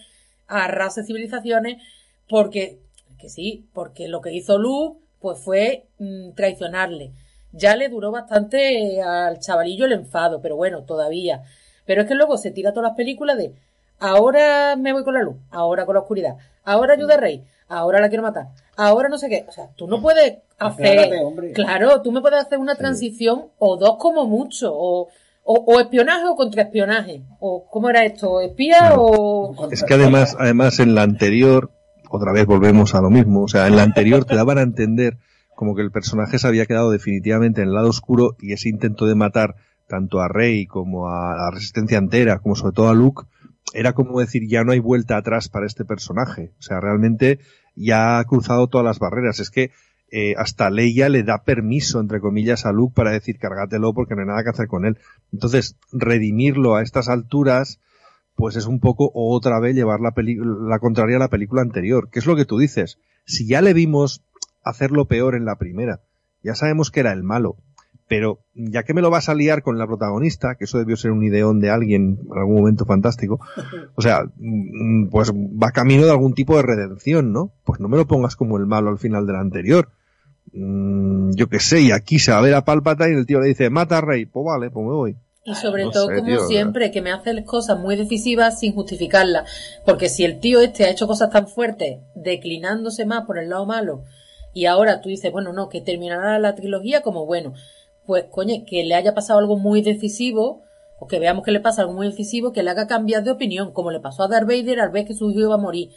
arrase civilizaciones, porque, que sí, porque lo que hizo Luke, pues fue mm, traicionarle. Ya le duró bastante al chavalillo el enfado, pero bueno, todavía. Pero es que luego se tira todas las películas de ahora me voy con la luz, ahora con la oscuridad, ahora ayuda al rey, ahora la quiero matar, ahora no sé qué. O sea, tú no puedes hacer. Claro, tú me puedes hacer una transición o dos como mucho, o, o, espionaje o contraespionaje. O cómo era esto, espía o. Es que además, además en la anterior, otra vez volvemos a lo mismo. O sea, en la anterior te daban a entender como que el personaje se había quedado definitivamente en el lado oscuro y ese intento de matar tanto a Rey como a la resistencia entera, como sobre todo a Luke, era como decir, ya no hay vuelta atrás para este personaje. O sea, realmente ya ha cruzado todas las barreras. Es que eh, hasta Leia le da permiso, entre comillas, a Luke para decir, cárgatelo porque no hay nada que hacer con él. Entonces, redimirlo a estas alturas, pues es un poco otra vez llevar la, la contraria a la película anterior. ¿Qué es lo que tú dices? Si ya le vimos hacerlo peor en la primera, ya sabemos que era el malo, pero ya que me lo vas a liar con la protagonista, que eso debió ser un ideón de alguien en algún momento fantástico, o sea, mm, pues va camino de algún tipo de redención, ¿no? Pues no me lo pongas como el malo al final del anterior. Mm, yo qué sé, y aquí se va a ver a Palpatine y el tío le dice, mata a Rey, pues vale, pues me voy. Y sobre todo, como siempre, que me hace cosas muy decisivas sin justificarlas. Porque si el tío este ha hecho cosas tan fuertes, declinándose más por el lado malo, y ahora tú dices, bueno, no, que terminará la trilogía como bueno, pues coño, que le haya pasado algo muy decisivo, o que veamos que le pasa algo muy decisivo, que le haga cambiar de opinión, como le pasó a Darth Vader al ver que su hijo iba a morir.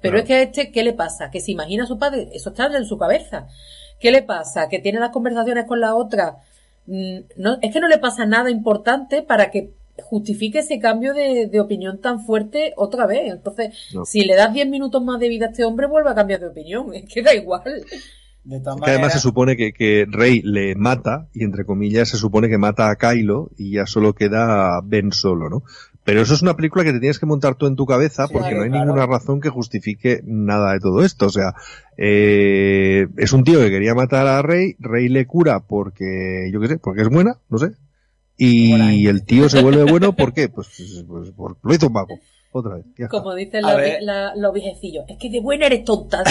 Pero es que a este, ¿qué le pasa? Que se imagina a su padre, eso está en su cabeza. ¿Qué le pasa? Que tiene las conversaciones con la otra. Mm, no, es que no le pasa nada importante para que justifique ese cambio de, opinión tan fuerte otra vez. Entonces, si le das 10 minutos más de vida a este hombre, vuelve a cambiar de opinión. Es que da igual que además se supone que, que, Rey le mata, y entre comillas se supone que mata a Kylo, y ya solo queda Ben solo, ¿no? Pero eso es una película que te tienes que montar tú en tu cabeza porque no hay ninguna razón que justifique nada de todo esto. O sea, eh, es un tío que quería matar a Rey, Rey le cura porque, yo qué sé, porque es buena, no sé. Y el tío se vuelve bueno, ¿por qué? Pues, pues, pues lo hizo un mago. Otra vez. Como dicen los viejecillos, es que de buena eres tonta.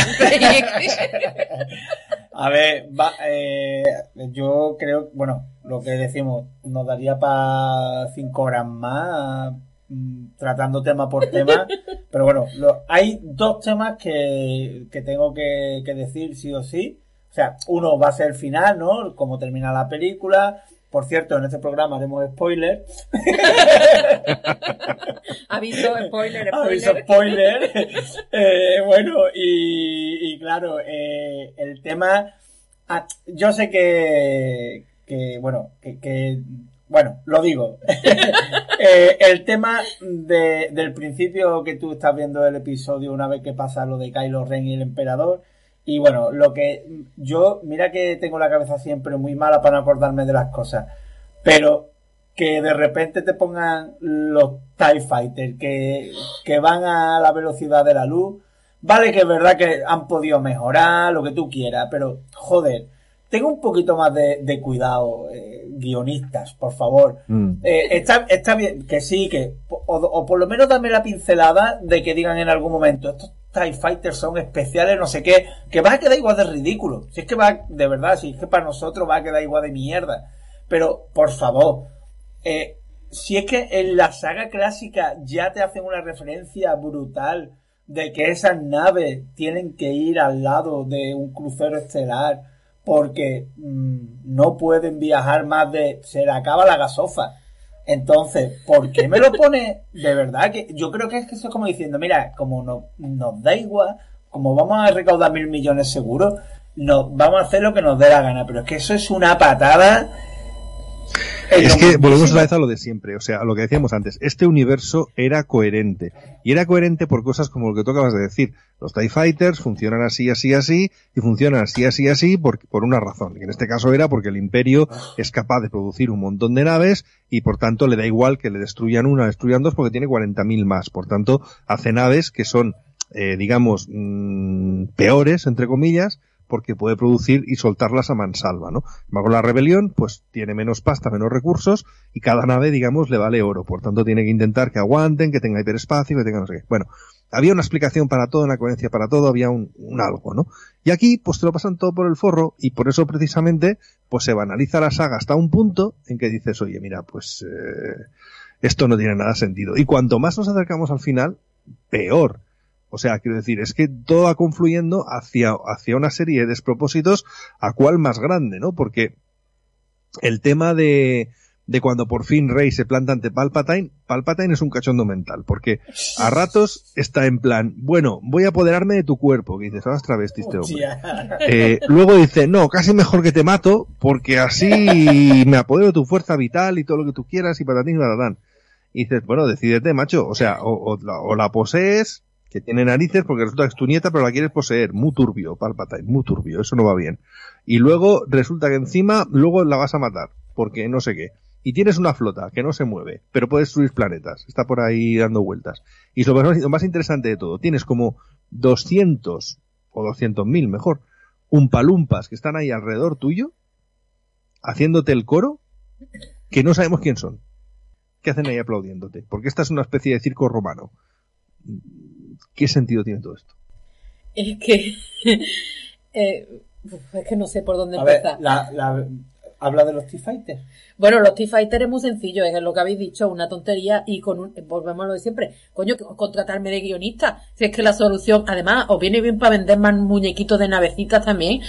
A ver, eh, yo creo, bueno, lo que decimos, nos daría para cinco horas más mm, tratando tema por tema, pero bueno, hay dos temas que, que tengo que, que, decir sí o sí. O sea, uno va a ser el final, ¿no? Cómo termina la película, por cierto, en este programa haremos spoiler. Aviso, spoiler, spoiler. Aviso, spoiler. eh, bueno, y, y claro, eh, el tema... Ah, yo sé que, que bueno, que, que bueno, lo digo. eh, el tema de, del principio que tú estás viendo el episodio una vez que pasa lo de Kylo Ren y el emperador, Y bueno, lo que yo, mira que tengo la cabeza siempre muy mala para no acordarme de las cosas, pero que de repente te pongan los TIE Fighter que, que van a la velocidad de la luz, vale que es verdad que han podido mejorar, lo que tú quieras, pero joder, tengo un poquito más de, cuidado, eh, guionistas, por favor. Mm. Eh, está, está bien, que sí, que, o, por lo menos dame la pincelada de que digan en algún momento, estos TIE Fighters son especiales, no sé qué, que va a quedar igual de ridículo. Si es que va, de verdad, si es que para nosotros va a quedar igual de mierda. Pero, por favor, eh, si es que en la saga clásica ya te hacen una referencia brutal de que esas naves tienen que ir al lado de un crucero estelar porque mm, no pueden viajar más de... se le acaba la gasofa. Entonces, ¿por qué me lo pone? De verdad que yo creo que es que eso es como diciendo, mira, como no, nos da igual, como vamos a recaudar mil millones seguros, no, vamos a hacer lo que nos dé la gana. Pero es que eso es una patada es que volvemos a vez a lo de siempre, o sea, a lo que decíamos antes, este universo era coherente. Y era coherente por cosas como lo que tú acabas de decir. Los TIE Fighters funcionan así, así, así, y funcionan así, así, así, por, por una razón. Y en este caso era porque el Imperio es capaz de producir un montón de naves, y por tanto le da igual que le destruyan una, destruyan dos, porque tiene 40.000 más. Por tanto, hace naves que son, eh, digamos, mm, peores, entre comillas, porque puede producir y soltarlas a mansalva, ¿no? Con la rebelión, pues tiene menos pasta, menos recursos, y cada nave, digamos, le vale oro. Por tanto, tiene que intentar que aguanten, que tenga hiperespacio, que tenga no sé qué. Bueno, había una explicación para todo, una coherencia para todo, había un, algo, ¿no? Y aquí, pues te lo pasan todo por el forro, y por eso precisamente, pues se banaliza la saga hasta un punto en que dices, oye, mira, pues eh, esto no tiene nada sentido. Y cuanto más nos acercamos al final, peor. O sea, quiero decir, es que todo va confluyendo hacia, hacia una serie de despropósitos a cuál más grande, ¿no? Porque el tema de, de cuando por fin Rey se planta ante Palpatine, Palpatine es un cachondo mental, porque a ratos está en plan, bueno, voy a apoderarme de tu cuerpo, que dices, ahora travesti este hombre. Eh, luego dice, no, casi mejor que te mato, porque así me apodero de tu fuerza vital y todo lo que tú quieras y patatín y patatán. Y dices, bueno, decídete, macho, o sea, o, o la posees que tiene narices porque resulta que es tu nieta, pero la quieres poseer. Muy turbio, Palpatine, muy turbio, eso no va bien. Y luego resulta que encima, luego la vas a matar, porque no sé qué. Y tienes una flota que no se mueve, pero puede destruir planetas, está por ahí dando vueltas. Y lo más, lo más interesante de todo, tienes como 200 o 200 mil, mejor, umpalumpas que están ahí alrededor tuyo, haciéndote el coro, que no sabemos quién son. ¿Qué hacen ahí aplaudiéndote? Porque esta es una especie de circo romano ¿Qué sentido tiene todo esto? Es que. Eh, es que no sé por dónde empezar. habla de los T-Fighters. Bueno, los T-Fighters es muy sencillo, es lo que habéis dicho, una tontería y con volvemos a lo de siempre. Coño, contratarme de guionista. Si es que la solución, además, os viene bien para vender más muñequitos de navecitas también.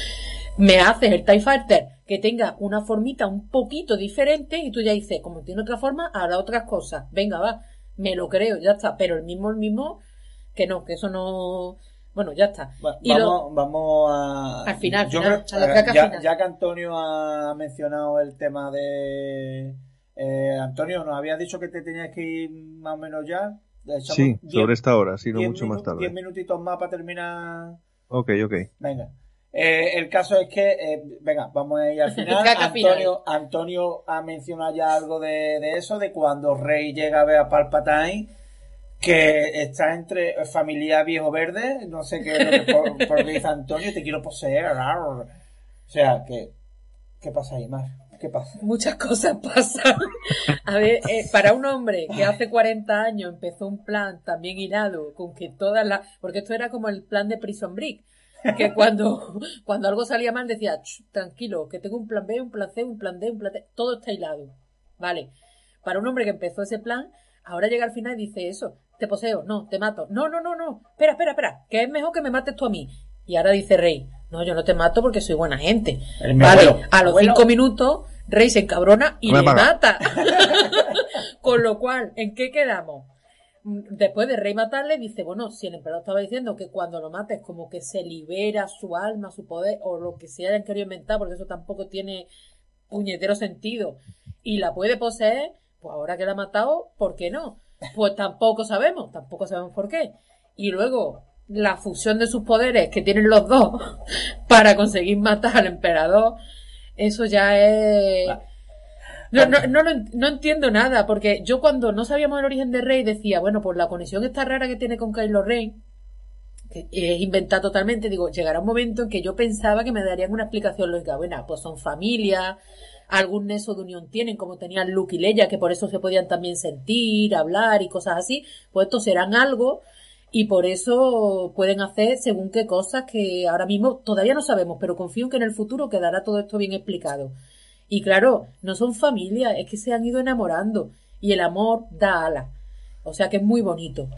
Me haces el TIE Fighter que tenga una formita un poquito diferente y tú ya dices, como tiene otra forma, hará otras cosas. Venga, va, me lo creo, ya está. Pero el mismo, el mismo, que no, que eso no... Bueno, ya está. vamos, vamos a... Al final, ya, que Antonio ha mencionado el tema de... Eh, Antonio, nos había dicho que te tenías que ir más o menos ya. Sí, sobre esta hora, si no mucho más tarde. Diez minutitos más para terminar. Ok, ok. Venga. Eh, el caso es que, eh, venga, vamos a ir al final. Antonio, Antonio ha mencionado ya algo de, de, eso, de cuando Rey llega a ver a Palpatine que está entre familia viejo verde, no sé qué es lo que por, dice Antonio, te quiero poseer. O sea, que, ¿qué pasa ahí más? ¿Qué pasa? Muchas cosas pasan. A ver, eh, para un hombre que hace 40 años empezó un plan también hilado con que todas las... Porque esto era como el plan de Prison Break. Que cuando, cuando algo salía mal decía, tranquilo, que tengo un plan B, un plan C, un plan D, un plan D. Todo está hilado. Vale. Para un hombre que empezó ese plan, ahora llega al final y dice eso te poseo, no, te mato. No, no, no, no. Espera, espera, espera, que es mejor que me mates tú a mí. Y ahora dice Rey, no, yo no te mato porque soy buena gente. Vale, a los cinco minutos, Rey se encabrona y le mata. Con lo cual, ¿en qué quedamos? Después de Rey matarle, dice, bueno, si el emperador estaba diciendo que cuando lo mates como que se libera su alma, su poder, o lo que se hayan querido inventar, porque eso tampoco tiene puñetero sentido, y la puede poseer, pues ahora que la ha matado, ¿por qué no? Pues tampoco sabemos, tampoco sabemos por qué. Y luego, la fusión de sus poderes que tienen los dos para conseguir matar al emperador, eso ya es... No, no, no, no, entiendo nada, porque yo cuando no sabíamos el origen de Rey decía, bueno, pues la conexión esta rara que tiene con Kylo Ren, que es inventada totalmente, digo, llegará un momento en que yo pensaba que me darían una explicación lógica. Bueno, pues son familia, algún neso de unión tienen, como tenían Luke y Leia, que por eso se podían también sentir, hablar y cosas así, pues estos serán algo y por eso pueden hacer según qué cosas que ahora mismo todavía no sabemos, pero confío en que en el futuro quedará todo esto bien explicado. Y claro, no son familia, es que se han ido enamorando y el amor da alas. O sea que es muy bonito.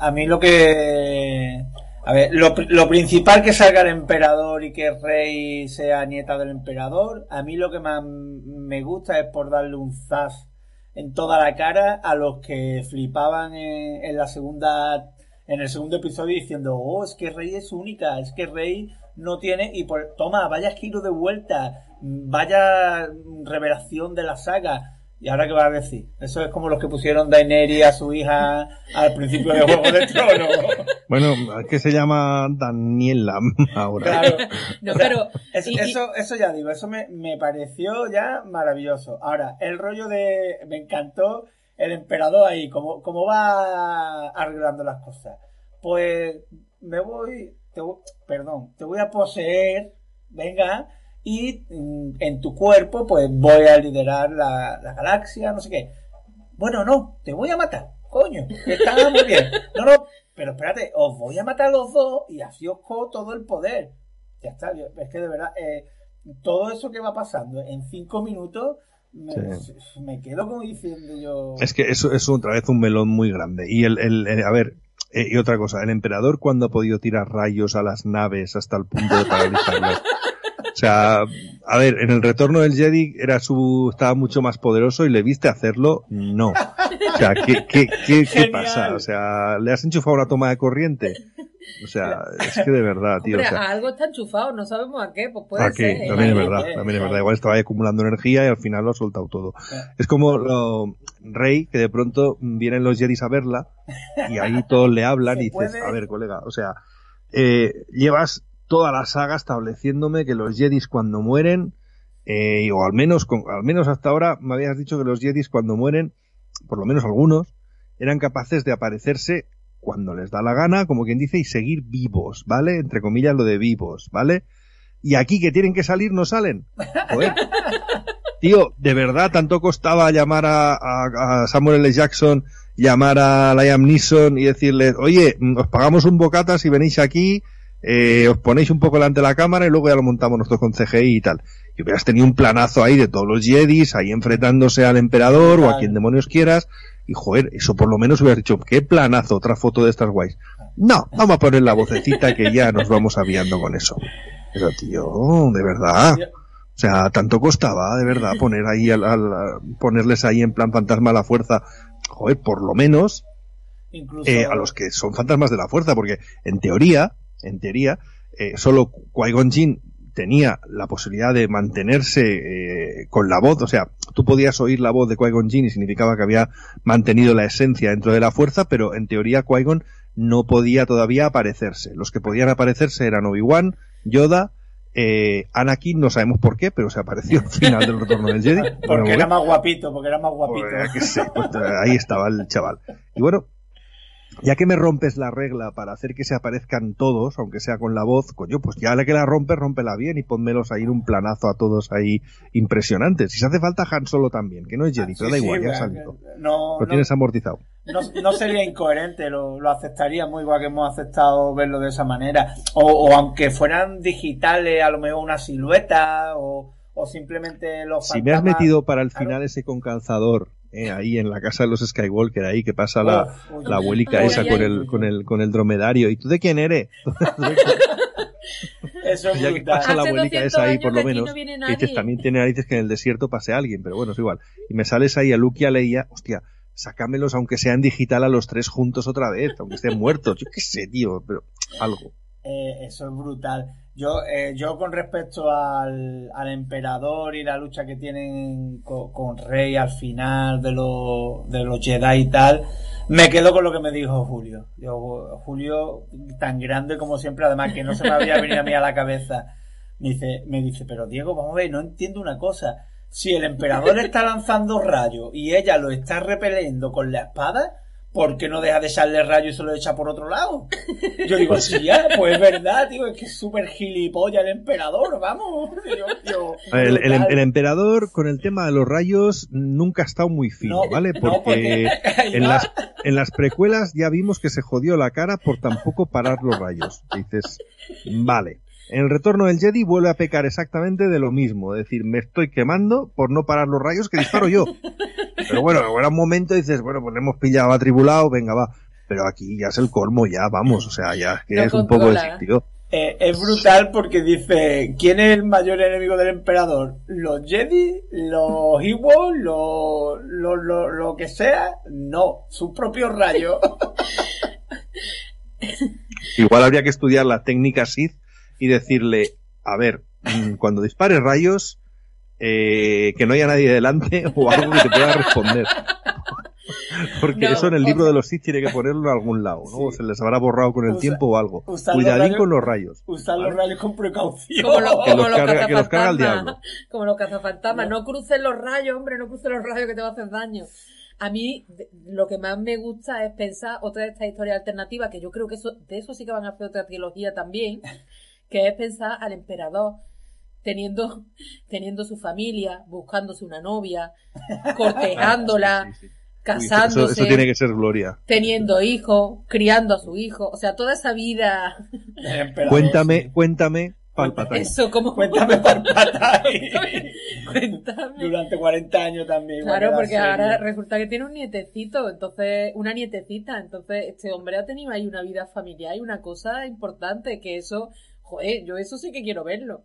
a mí lo que... A ver, lo, lo, principal que salga el emperador y que el rey sea nieta del emperador, a mí lo que más me gusta es por darle un zas en toda la cara a los que flipaban en, en la segunda en el segundo episodio diciendo, oh, es que Rey es única, es que Rey no tiene, y por, toma, vaya giro de vuelta, vaya revelación de la saga. ¿Y ahora qué va a decir? Eso es como los que pusieron Daenerys a su hija al principio del Juego de Tronos. Bueno, es que se llama Daniela ahora. Claro. No, pero, eso, eso ya digo, eso me, me pareció ya maravilloso. Ahora, el rollo de... Me encantó el emperador ahí, ¿cómo, cómo va arreglando las cosas? Pues me voy, perdón, te voy a poseer, venga, y mm, en tu cuerpo pues voy a liderar la, galaxia, no sé qué. Bueno, no, te voy a matar, coño, que está muy bien. No, no, pero espérate, os voy a matar a los dos y así os cojo todo el poder. Ya está, es que de verdad, eh, todo eso que va pasando en cinco minutos me, quedo como diciendo yo. Es que eso es otra vez un melón muy grande. Y el, el, a ver, eh, y otra cosa, el emperador cuando ha podido tirar rayos a las naves hasta el punto de paralizarlas. O sea, a ver, en el retorno del Jedi era su, estaba mucho más poderoso y le viste hacerlo, no. O sea, ¿qué, qué, qué, qué pasa? O sea, ¿le has enchufado una toma de corriente? O sea, es que de verdad, tío. o sea, algo está enchufado, no sabemos a qué, pues puede ¿A qué? También es verdad, también es verdad. Igual estaba ahí acumulando energía y al final lo ha soltado todo. Es como lo, Rey, que de pronto vienen los Jedi a verla y ahí todos le hablan y dices, a ver, colega, o sea, eh, llevas toda la saga estableciéndome que los Jedi cuando mueren, eh, o al menos, al menos hasta ahora me habías dicho que los Jedi cuando mueren, por lo menos algunos, eran capaces de aparecerse cuando les da la gana, como quien dice, y seguir vivos, ¿vale? Entre comillas lo de vivos, ¿vale? Y aquí que tienen que salir no salen. Joder. Tío, de verdad, tanto costaba llamar a, Samuel L. Jackson, llamar a Liam Neeson y decirles, oye, os pagamos un bocata si venís aquí, eh, os ponéis un poco delante de la cámara y luego ya lo montamos nosotros con CGI y tal. Y hubieras tenido un planazo ahí de todos los Jedis, ahí enfrentándose al emperador o a quien demonios quieras, y joder, eso por lo menos hubiera dicho, qué planazo, otra foto de estas guays. No, vamos a poner la vocecita que ya nos vamos aviando con eso. Pero tío, de verdad. O sea, tanto costaba, de verdad, poner ahí al, ponerles ahí en plan fantasma a la fuerza. Joder, por lo menos eh, a los que son fantasmas de la fuerza, porque en teoría, en teoría, eh, solo Qui-Gon tenía la posibilidad de mantenerse eh, con la voz, o sea, tú podías oír la voz de Qui-Gon Jinn y significaba que había mantenido la esencia dentro de la fuerza, pero en teoría Qui-Gon no podía todavía aparecerse. Los que podían aparecerse eran Obi-Wan, Yoda, eh, Anakin, no sabemos por qué, pero se apareció al final del retorno del Jedi. porque era más guapito, porque era más guapito. Pues, pues, ahí estaba el chaval. Y bueno, ya que me rompes la regla para hacer que se aparezcan todos, aunque sea con la voz, coño, pues ya la que la rompes, rómpela bien y ponmelos ahí en un planazo a todos ahí impresionantes. Si se hace falta Han Solo también, que no es Jedi, pero da igual, ya salido. No, lo tienes amortizado. No, sería incoherente, lo, lo aceptaría muy igual que hemos aceptado verlo de esa manera. O, aunque fueran digitales, a lo mejor una silueta, o, simplemente los Si me has metido para el final ese con calzador eh, ahí en la casa de los Skywalker, ahí que pasa la, la abuelica esa con el, con el, con el dromedario. ¿Y tú de quién eres? Eso es ya que pasa la abuelica esa ahí, por lo menos. dices, también tiene narices que en el desierto pase alguien, pero bueno, es igual. Y me sales ahí a Luke y a Leia, hostia, sácamelos aunque sean digital a los tres juntos otra vez, aunque estén muertos. Yo qué sé, tío, pero algo. Eh, eso es brutal. Yo, eh, yo con respecto al, al, emperador y la lucha que tienen con, Rey al final de, los de los Jedi y tal, me quedo con lo que me dijo Julio. Julio, tan grande como siempre, además que no se me había venido a mí a la cabeza, me dice, me dice, pero Diego, vamos a ver, no entiendo una cosa. Si el emperador está lanzando rayos y ella lo está repeliendo con la espada, ¿por qué no deja de echarle rayo y se lo echa por otro lado? Yo digo, sí, ya, pues es verdad, tío, es que es súper gilipollas el emperador, vamos. el, emperador con el tema de los rayos nunca ha estado muy fino, ¿vale? Porque, en, las, en las precuelas ya vimos que se jodió la cara por tampoco parar los rayos. dices, vale. En el retorno del Jedi vuelve a pecar exactamente de lo mismo, es decir, me estoy quemando por no parar los rayos que disparo yo. Pero bueno, ahora un momento dices, bueno, pues le hemos pillado atribulado, venga, va. Pero aquí ya es el colmo, ya vamos, o sea, ya que es un poco el sitio. Eh, es brutal porque dice, ¿quién es el mayor enemigo del emperador? ¿Los Jedi? ¿Los Ewoks? ¿Lo, lo, lo que sea? No, sus propios rayos. Igual habría que estudiar la técnica Sith y decirle, a ver, mm, cuando dispares rayos, eh, que no haya nadie delante o algo que te pueda responder. Porque eso en el libro de los Sith tiene que ponerlo en algún lado, ¿no? Se les habrá borrado con el tiempo o algo. Cuidadín con los rayos. Usar los rayos con precaución. Como, que, los carga, que, los carga, el diablo. Como los cazafantasmas. No. no cruces los rayos, hombre, no cruces los rayos que te va a hacer daño. A mí lo que más me gusta es pensar otra de estas historias alternativas, que yo creo que eso, de eso sí que van a hacer otra trilogía también, que es pensar al emperador teniendo, teniendo su familia, buscándose una novia, cortejándola, casándose. eso, tiene que ser gloria. Teniendo hijos, criando a su hijo, o sea, toda esa vida. cuéntame, cuéntame, Palpatine. Eso, como. Cuéntame Palpatine. Cuéntame. Durante 40 años también. Claro, porque ahora resulta que tiene un nietecito, entonces, una nietecita, entonces este hombre ha tenido ahí una vida familiar y una cosa importante, que eso Joder, yo eso sí que quiero verlo.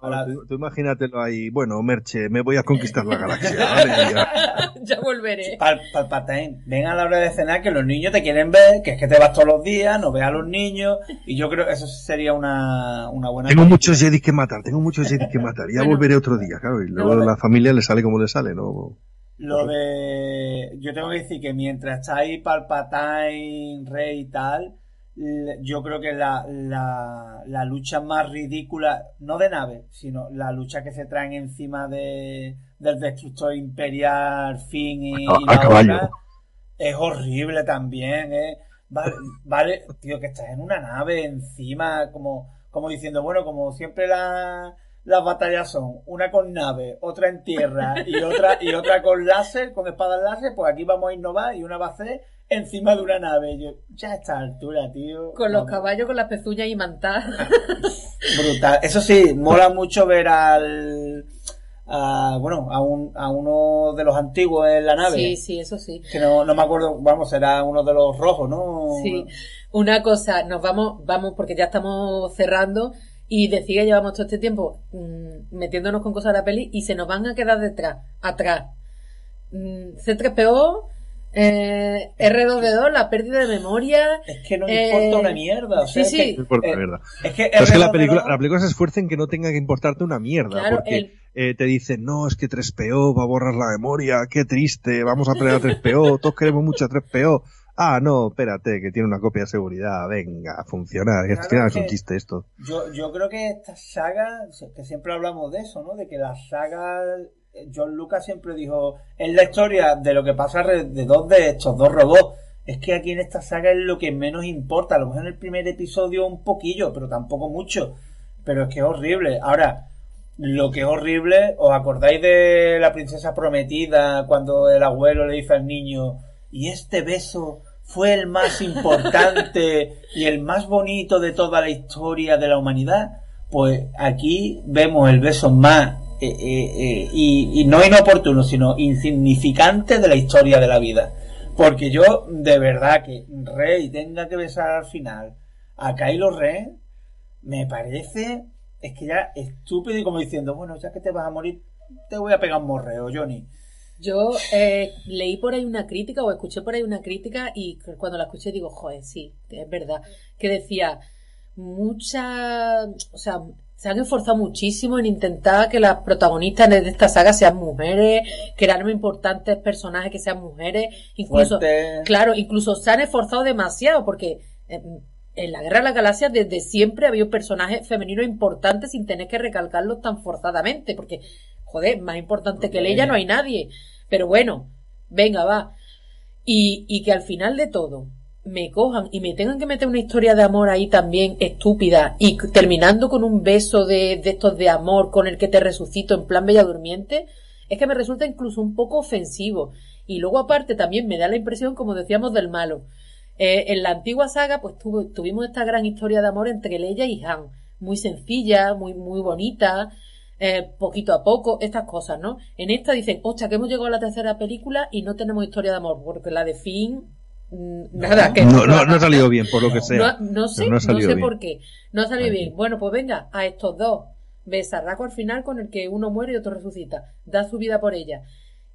Ahora, tú, imagínatelo ahí, bueno, Merche, me voy a conquistar la galaxia, Ya. volveré. Palpatine, ven a la hora de cenar que los niños te quieren ver, que es que te vas todos los días, no ves a los niños, y yo creo que eso sería una, una buena... Tengo muchos Jedi que matar, tengo muchos Jedi que matar, ya volveré otro día, claro, y luego la familia le sale como le sale, ¿no? Lo de... Yo tengo que decir que mientras está ahí Palpatine, Rey y tal yo creo que la, la, lucha más ridícula, no de nave, sino la lucha que se traen encima de, del destructor imperial Finn y, la es horrible también, ¿eh? Vale, vale, tío, que estás en una nave encima, como, como diciendo, bueno, como siempre la, las batallas son una con nave, otra en tierra y otra, y otra con láser, con espadas láser, pues aquí vamos a innovar y una va a ser encima de una nave. Yo, ya a esta altura, tío. Con los caballos con las pezuñas y mantas. Brutal. Eso sí, mola mucho ver al. bueno, a, un, a uno de los antiguos en la nave. Sí, sí, eso sí. Que no, no me acuerdo, vamos, era uno de los rojos, ¿no? Sí. Una cosa, nos vamos, vamos, porque ya estamos cerrando. Y decir que llevamos todo este tiempo mm, metiéndonos con cosas de la peli y se nos van a quedar detrás, atrás. Mm, C3PO, eh, R2D2, la pérdida de memoria. Es que no importa una mierda. sí, sí. no importa mierda. Es que, es que la, película, la película se esfuerza en que no tenga que importarte una mierda. porque eh, te dicen, no, es que 3PO va a borrar la memoria, qué triste, vamos a pelear a 3PO, todos queremos mucho a 3PO. Ah, no, espérate, que tiene una copia de seguridad, venga, a funcionar. es, que, es un chiste esto. Yo, yo creo que esta saga, que siempre hablamos de eso, ¿no? De que la saga John Lucas siempre dijo, es la historia de lo que pasa alrededor de estos dos robots. Es que aquí en esta saga es lo que menos importa. A lo mejor en el primer episodio un poquillo, pero tampoco mucho. Pero es que es horrible. Ahora, lo que es horrible, ¿os acordáis de la princesa prometida cuando el abuelo le dice al niño, y este beso fue el más importante y el más bonito de toda la historia de la humanidad? Pues aquí vemos el beso más eh, eh, eh, y, no inoportuno, sino insignificante de la historia de la vida. Porque yo, de verdad, que Rey tenga que besar al final a Kylo Ren, me parece, es que ya estúpido y como diciendo, bueno, ya que te vas a morir, te voy a pegar un morreo, Johnny. Yo leí por ahí una crítica o escuché por ahí una crítica y cuando la escuché digo, joder, sí, es verdad, que decía, mucha, o sea, se han esforzado muchísimo en intentar que las protagonistas de esta saga sean mujeres, muy importantes personajes que sean mujeres, incluso, claro, incluso se han esforzado demasiado porque en, la Guerra de las Galaxias desde siempre había un personaje femenino importante sin tener que recalcarlo tan forzadamente, porque, joder, más importante que ella no hay nadie. Pero bueno, venga, va. Y, y que al final de todo, me cojan y me tengan que meter una historia de amor ahí también estúpida y terminando con un beso de, de estos de amor con el que te resucito en plan bella durmiente, es que me resulta incluso un poco ofensivo. Y luego aparte también me da la impresión, como decíamos, del malo. Eh, en la antigua saga, pues tuvimos esta gran historia de amor entre Leia y Han. Muy sencilla, muy, muy bonita, eh, poquito a poco, estas cosas, ¿no? En esta dicen, hostia, que hemos llegado a la tercera película y no tenemos historia de amor, porque la de Finn Nada, que no, no, no, ha salido bien, por lo que sea. No, sé, no, sé por qué. No ha salido bien. Bueno, pues venga, a estos dos. Besarraco al final con el que uno muere y otro resucita. Da su vida por ella.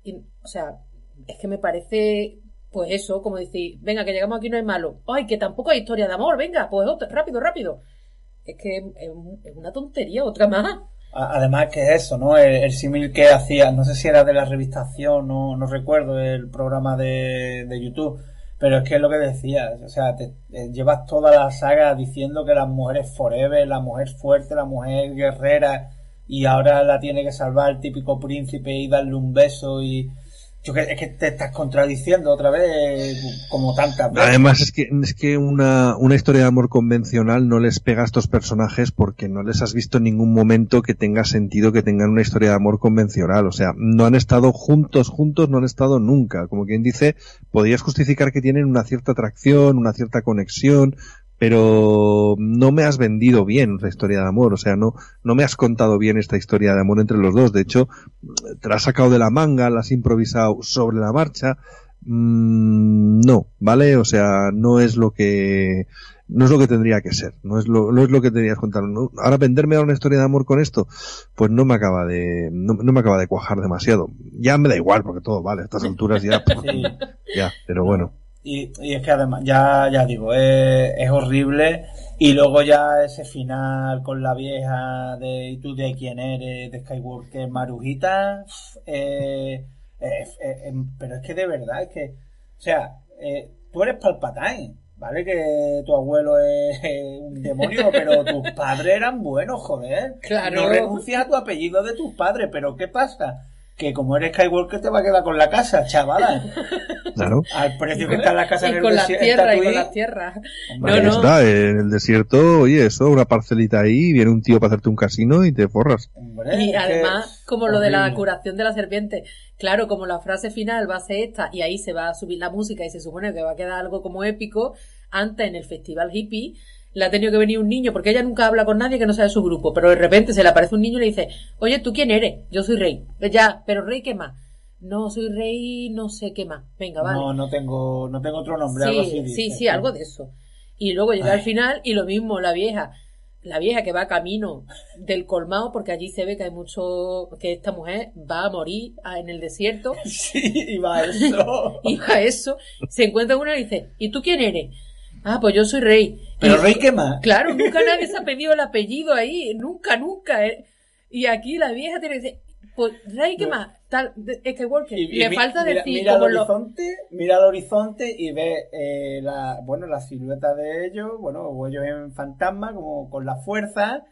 Y, o sea, es que me parece, pues eso, como decir, venga, que llegamos aquí no hay malo. Ay, que tampoco hay historia de amor, venga, pues rápido, rápido. Es que es, una tontería, otra más. Además que eso, ¿no? El, símil que hacía, no sé si era de la revistación, no, no recuerdo, el programa de, de YouTube, pero es que es lo que decías, o sea, te, llevas toda la saga diciendo que la mujer es forever, la mujer fuerte, la mujer guerrera, y ahora la tiene que salvar el típico príncipe y darle un beso y yo que, es que te estás contradiciendo otra vez como tantas veces. Además es que, es que una, una historia de amor convencional no les pega a estos personajes porque no les has visto en ningún momento que tenga sentido que tengan una historia de amor convencional. O sea, no han estado juntos, juntos, no han estado nunca. Como quien dice, podrías justificar que tienen una cierta atracción, una cierta conexión, pero no me has vendido bien la historia de amor, o sea, no, no me has contado bien esta historia de amor entre los dos. De hecho, te la has sacado de la manga, la has improvisado sobre la marcha. Mm, no, ¿vale? O sea, no es lo que, no es lo que tendría que ser, no es lo, no es lo que tendrías contar. ahora venderme a una historia de amor con esto, pues no me acaba de, no, me acaba de cuajar demasiado. Ya me da igual, porque todo vale, a estas alturas ya, ya, pero bueno. Y, y es que además, ya, ya digo, es, es horrible. Y luego ya ese final con la vieja de ¿y tú de quién eres? de Skywalker Marujita. Eh, em, pero es que de verdad, es que, o sea, eh, tú eres Palpatine, ¿vale? Que tu abuelo es un demonio, pero tus padres eran buenos, joder. Claro. No renuncias a tu apellido de tus padres, pero ¿qué pasa? Que como eres Skywalker te va a quedar con la casa, chavala. Claro. Al precio que está la casa en el con las tierras y con las tierras. No, no. Está, en el desierto, oye, eso, una parcelita ahí, viene un tío para hacerte un casino y te forras. y además, como lo de la curación de la serpiente, claro, como la frase final va a ser esta y ahí se va a subir la música y se supone que va a quedar algo como épico, antes en el festival hippie le ha tenido que venir un niño, porque ella nunca habla con nadie que no sea de su grupo, pero de repente se le aparece un niño y le dice, oye, ¿tú quién eres? Yo soy rey. Ya, pero rey, ¿qué más? No, soy rey, no sé qué más. Venga, vale. No, no tengo, no tengo otro nombre, sí, algo así. Sí, sí, algo de eso. Y luego llega al final y lo mismo, la vieja. La vieja que va camino del colmado, porque allí se ve que hay mucho, que esta mujer va a morir en el desierto. Sí, y va a eso. y va a eso. Se encuentra una y dice, ¿y tú quién eres? Ah, pues yo soy rey. Pero rey qué más. Claro, nunca nadie se ha pedido el apellido ahí, nunca, nunca. Eh. Y aquí la vieja tiene que decir, pues rey qué más, tal, es que Walker, le falta mira, decir mira, el horizonte, mira el horizonte y ve eh, la, bueno, la silueta de ellos, bueno, o ellos en fantasma, como con la fuerza,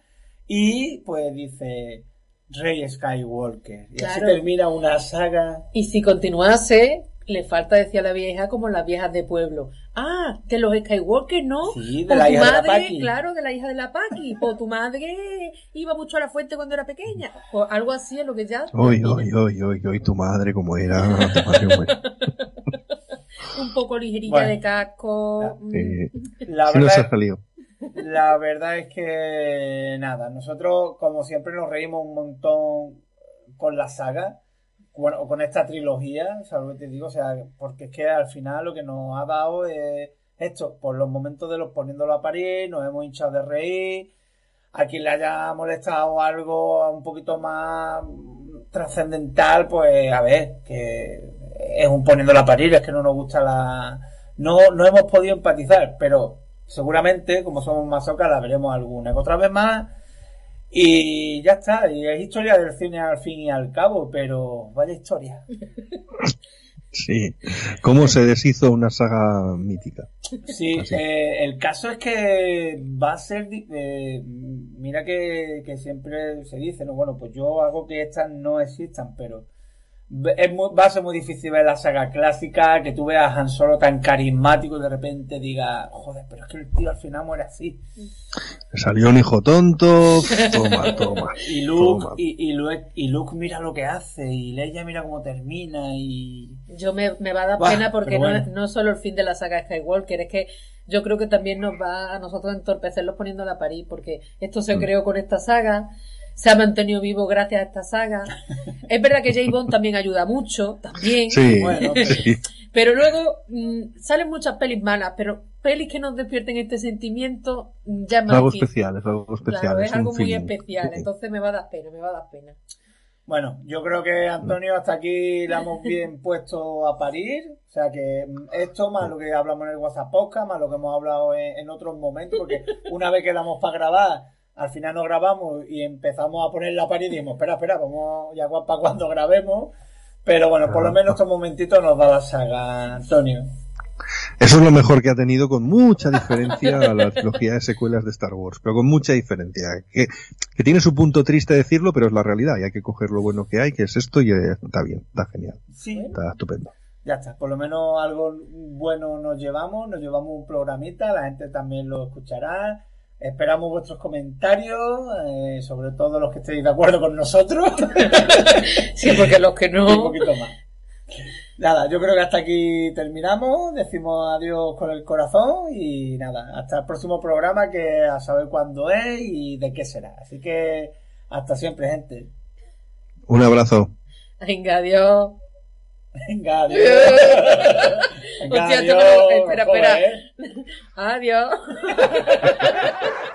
y pues dice Rey Skywalker. Y así termina una saga. Y si continuase, le falta, decía la vieja, como las viejas de pueblo. Ah, de los Skywalker, ¿no? Sí, de la tu hija madre, de la claro, de la hija de la Paki. O tu madre iba mucho a la fuente cuando era pequeña. O algo así es lo que ya. Hoy, hoy, hoy, hoy, hoy, tu madre, como era. Un poco ligerita de casco. La, verdad, la verdad es que, nada, nosotros, como siempre, nos reímos un montón con la saga bueno, con esta trilogía, ¿sabes lo que te digo? O sea, porque es que al final lo que nos ha dado es esto, por los momentos de los poniéndolo a parir, nos hemos hinchado de reír, a quien le haya molestado algo un poquito más trascendental, pues a ver, que es un poniéndolo a parir, es que no nos gusta la... No, no hemos podido empatizar, pero seguramente, como somos masocas, la veremos alguna otra vez más. Y ya está, y es historia del cine al fin y al cabo, pero vaya historia. Sí, cómo se deshizo una saga mítica. Sí, eh, el caso es que va a ser, eh, mira que, que, siempre se dice, no, bueno, pues yo hago que estas no existan, pero es va a ser muy difícil ver la saga clásica, que tú veas a Han Solo tan carismático y de repente diga, joder, pero es que el tío al final muere así. Salió un hijo tonto, toma, toma. y, Luke, Y, y, Luke, y Luke mira lo que hace, y Leia mira cómo termina, y... Yo me, me va a dar pena porque no, es, no solo el fin de la saga Skywalker, es que yo creo que también nos va a nosotros entorpecerlos poniéndola a París, porque esto se mm. creó con esta saga, se ha mantenido vivo gracias a esta saga. Es verdad que J. Bond también ayuda mucho, también. bueno, Pero luego mm, salen muchas pelis malas, pero pelis que nos despierten este sentimiento mm, ya más algo especial, es algo especial. es, algo muy especial, entonces me va a dar pena, me va a dar pena. Bueno, yo creo que Antonio hasta aquí la hemos bien puesto a parir. O sea que mm, esto más lo que hablamos en el WhatsApp Podcast, más lo que hemos hablado en, en otros momentos, porque una vez que damos para grabar al final no grabamos y empezamos a poner la pared y dijimos, espera, espera, vamos ya para cuando grabemos. Pero bueno, por lo menos estos momentitos nos da la saga, Antonio. Eso es lo mejor que ha tenido con mucha diferencia a la trilogía de secuelas de Star Wars, pero con mucha diferencia. Que, que, tiene su punto triste decirlo, pero es la realidad y hay que coger lo bueno que hay, que es esto y está bien, está genial. Sí. Está estupendo. Ya está, por lo menos algo bueno nos llevamos, nos llevamos un programita, la gente también lo escuchará Esperamos vuestros comentarios, eh, sobre todo los que estéis de acuerdo con nosotros. sí, porque los que no. un poquito más. Nada, yo creo que hasta aquí terminamos. Decimos adiós con el corazón y nada, hasta el próximo programa que a saber cuándo es y de qué será. Así que hasta siempre, gente. Un abrazo. Venga, adiós. Venga, adiós. Venga, adiós. espera, espera. Adiós.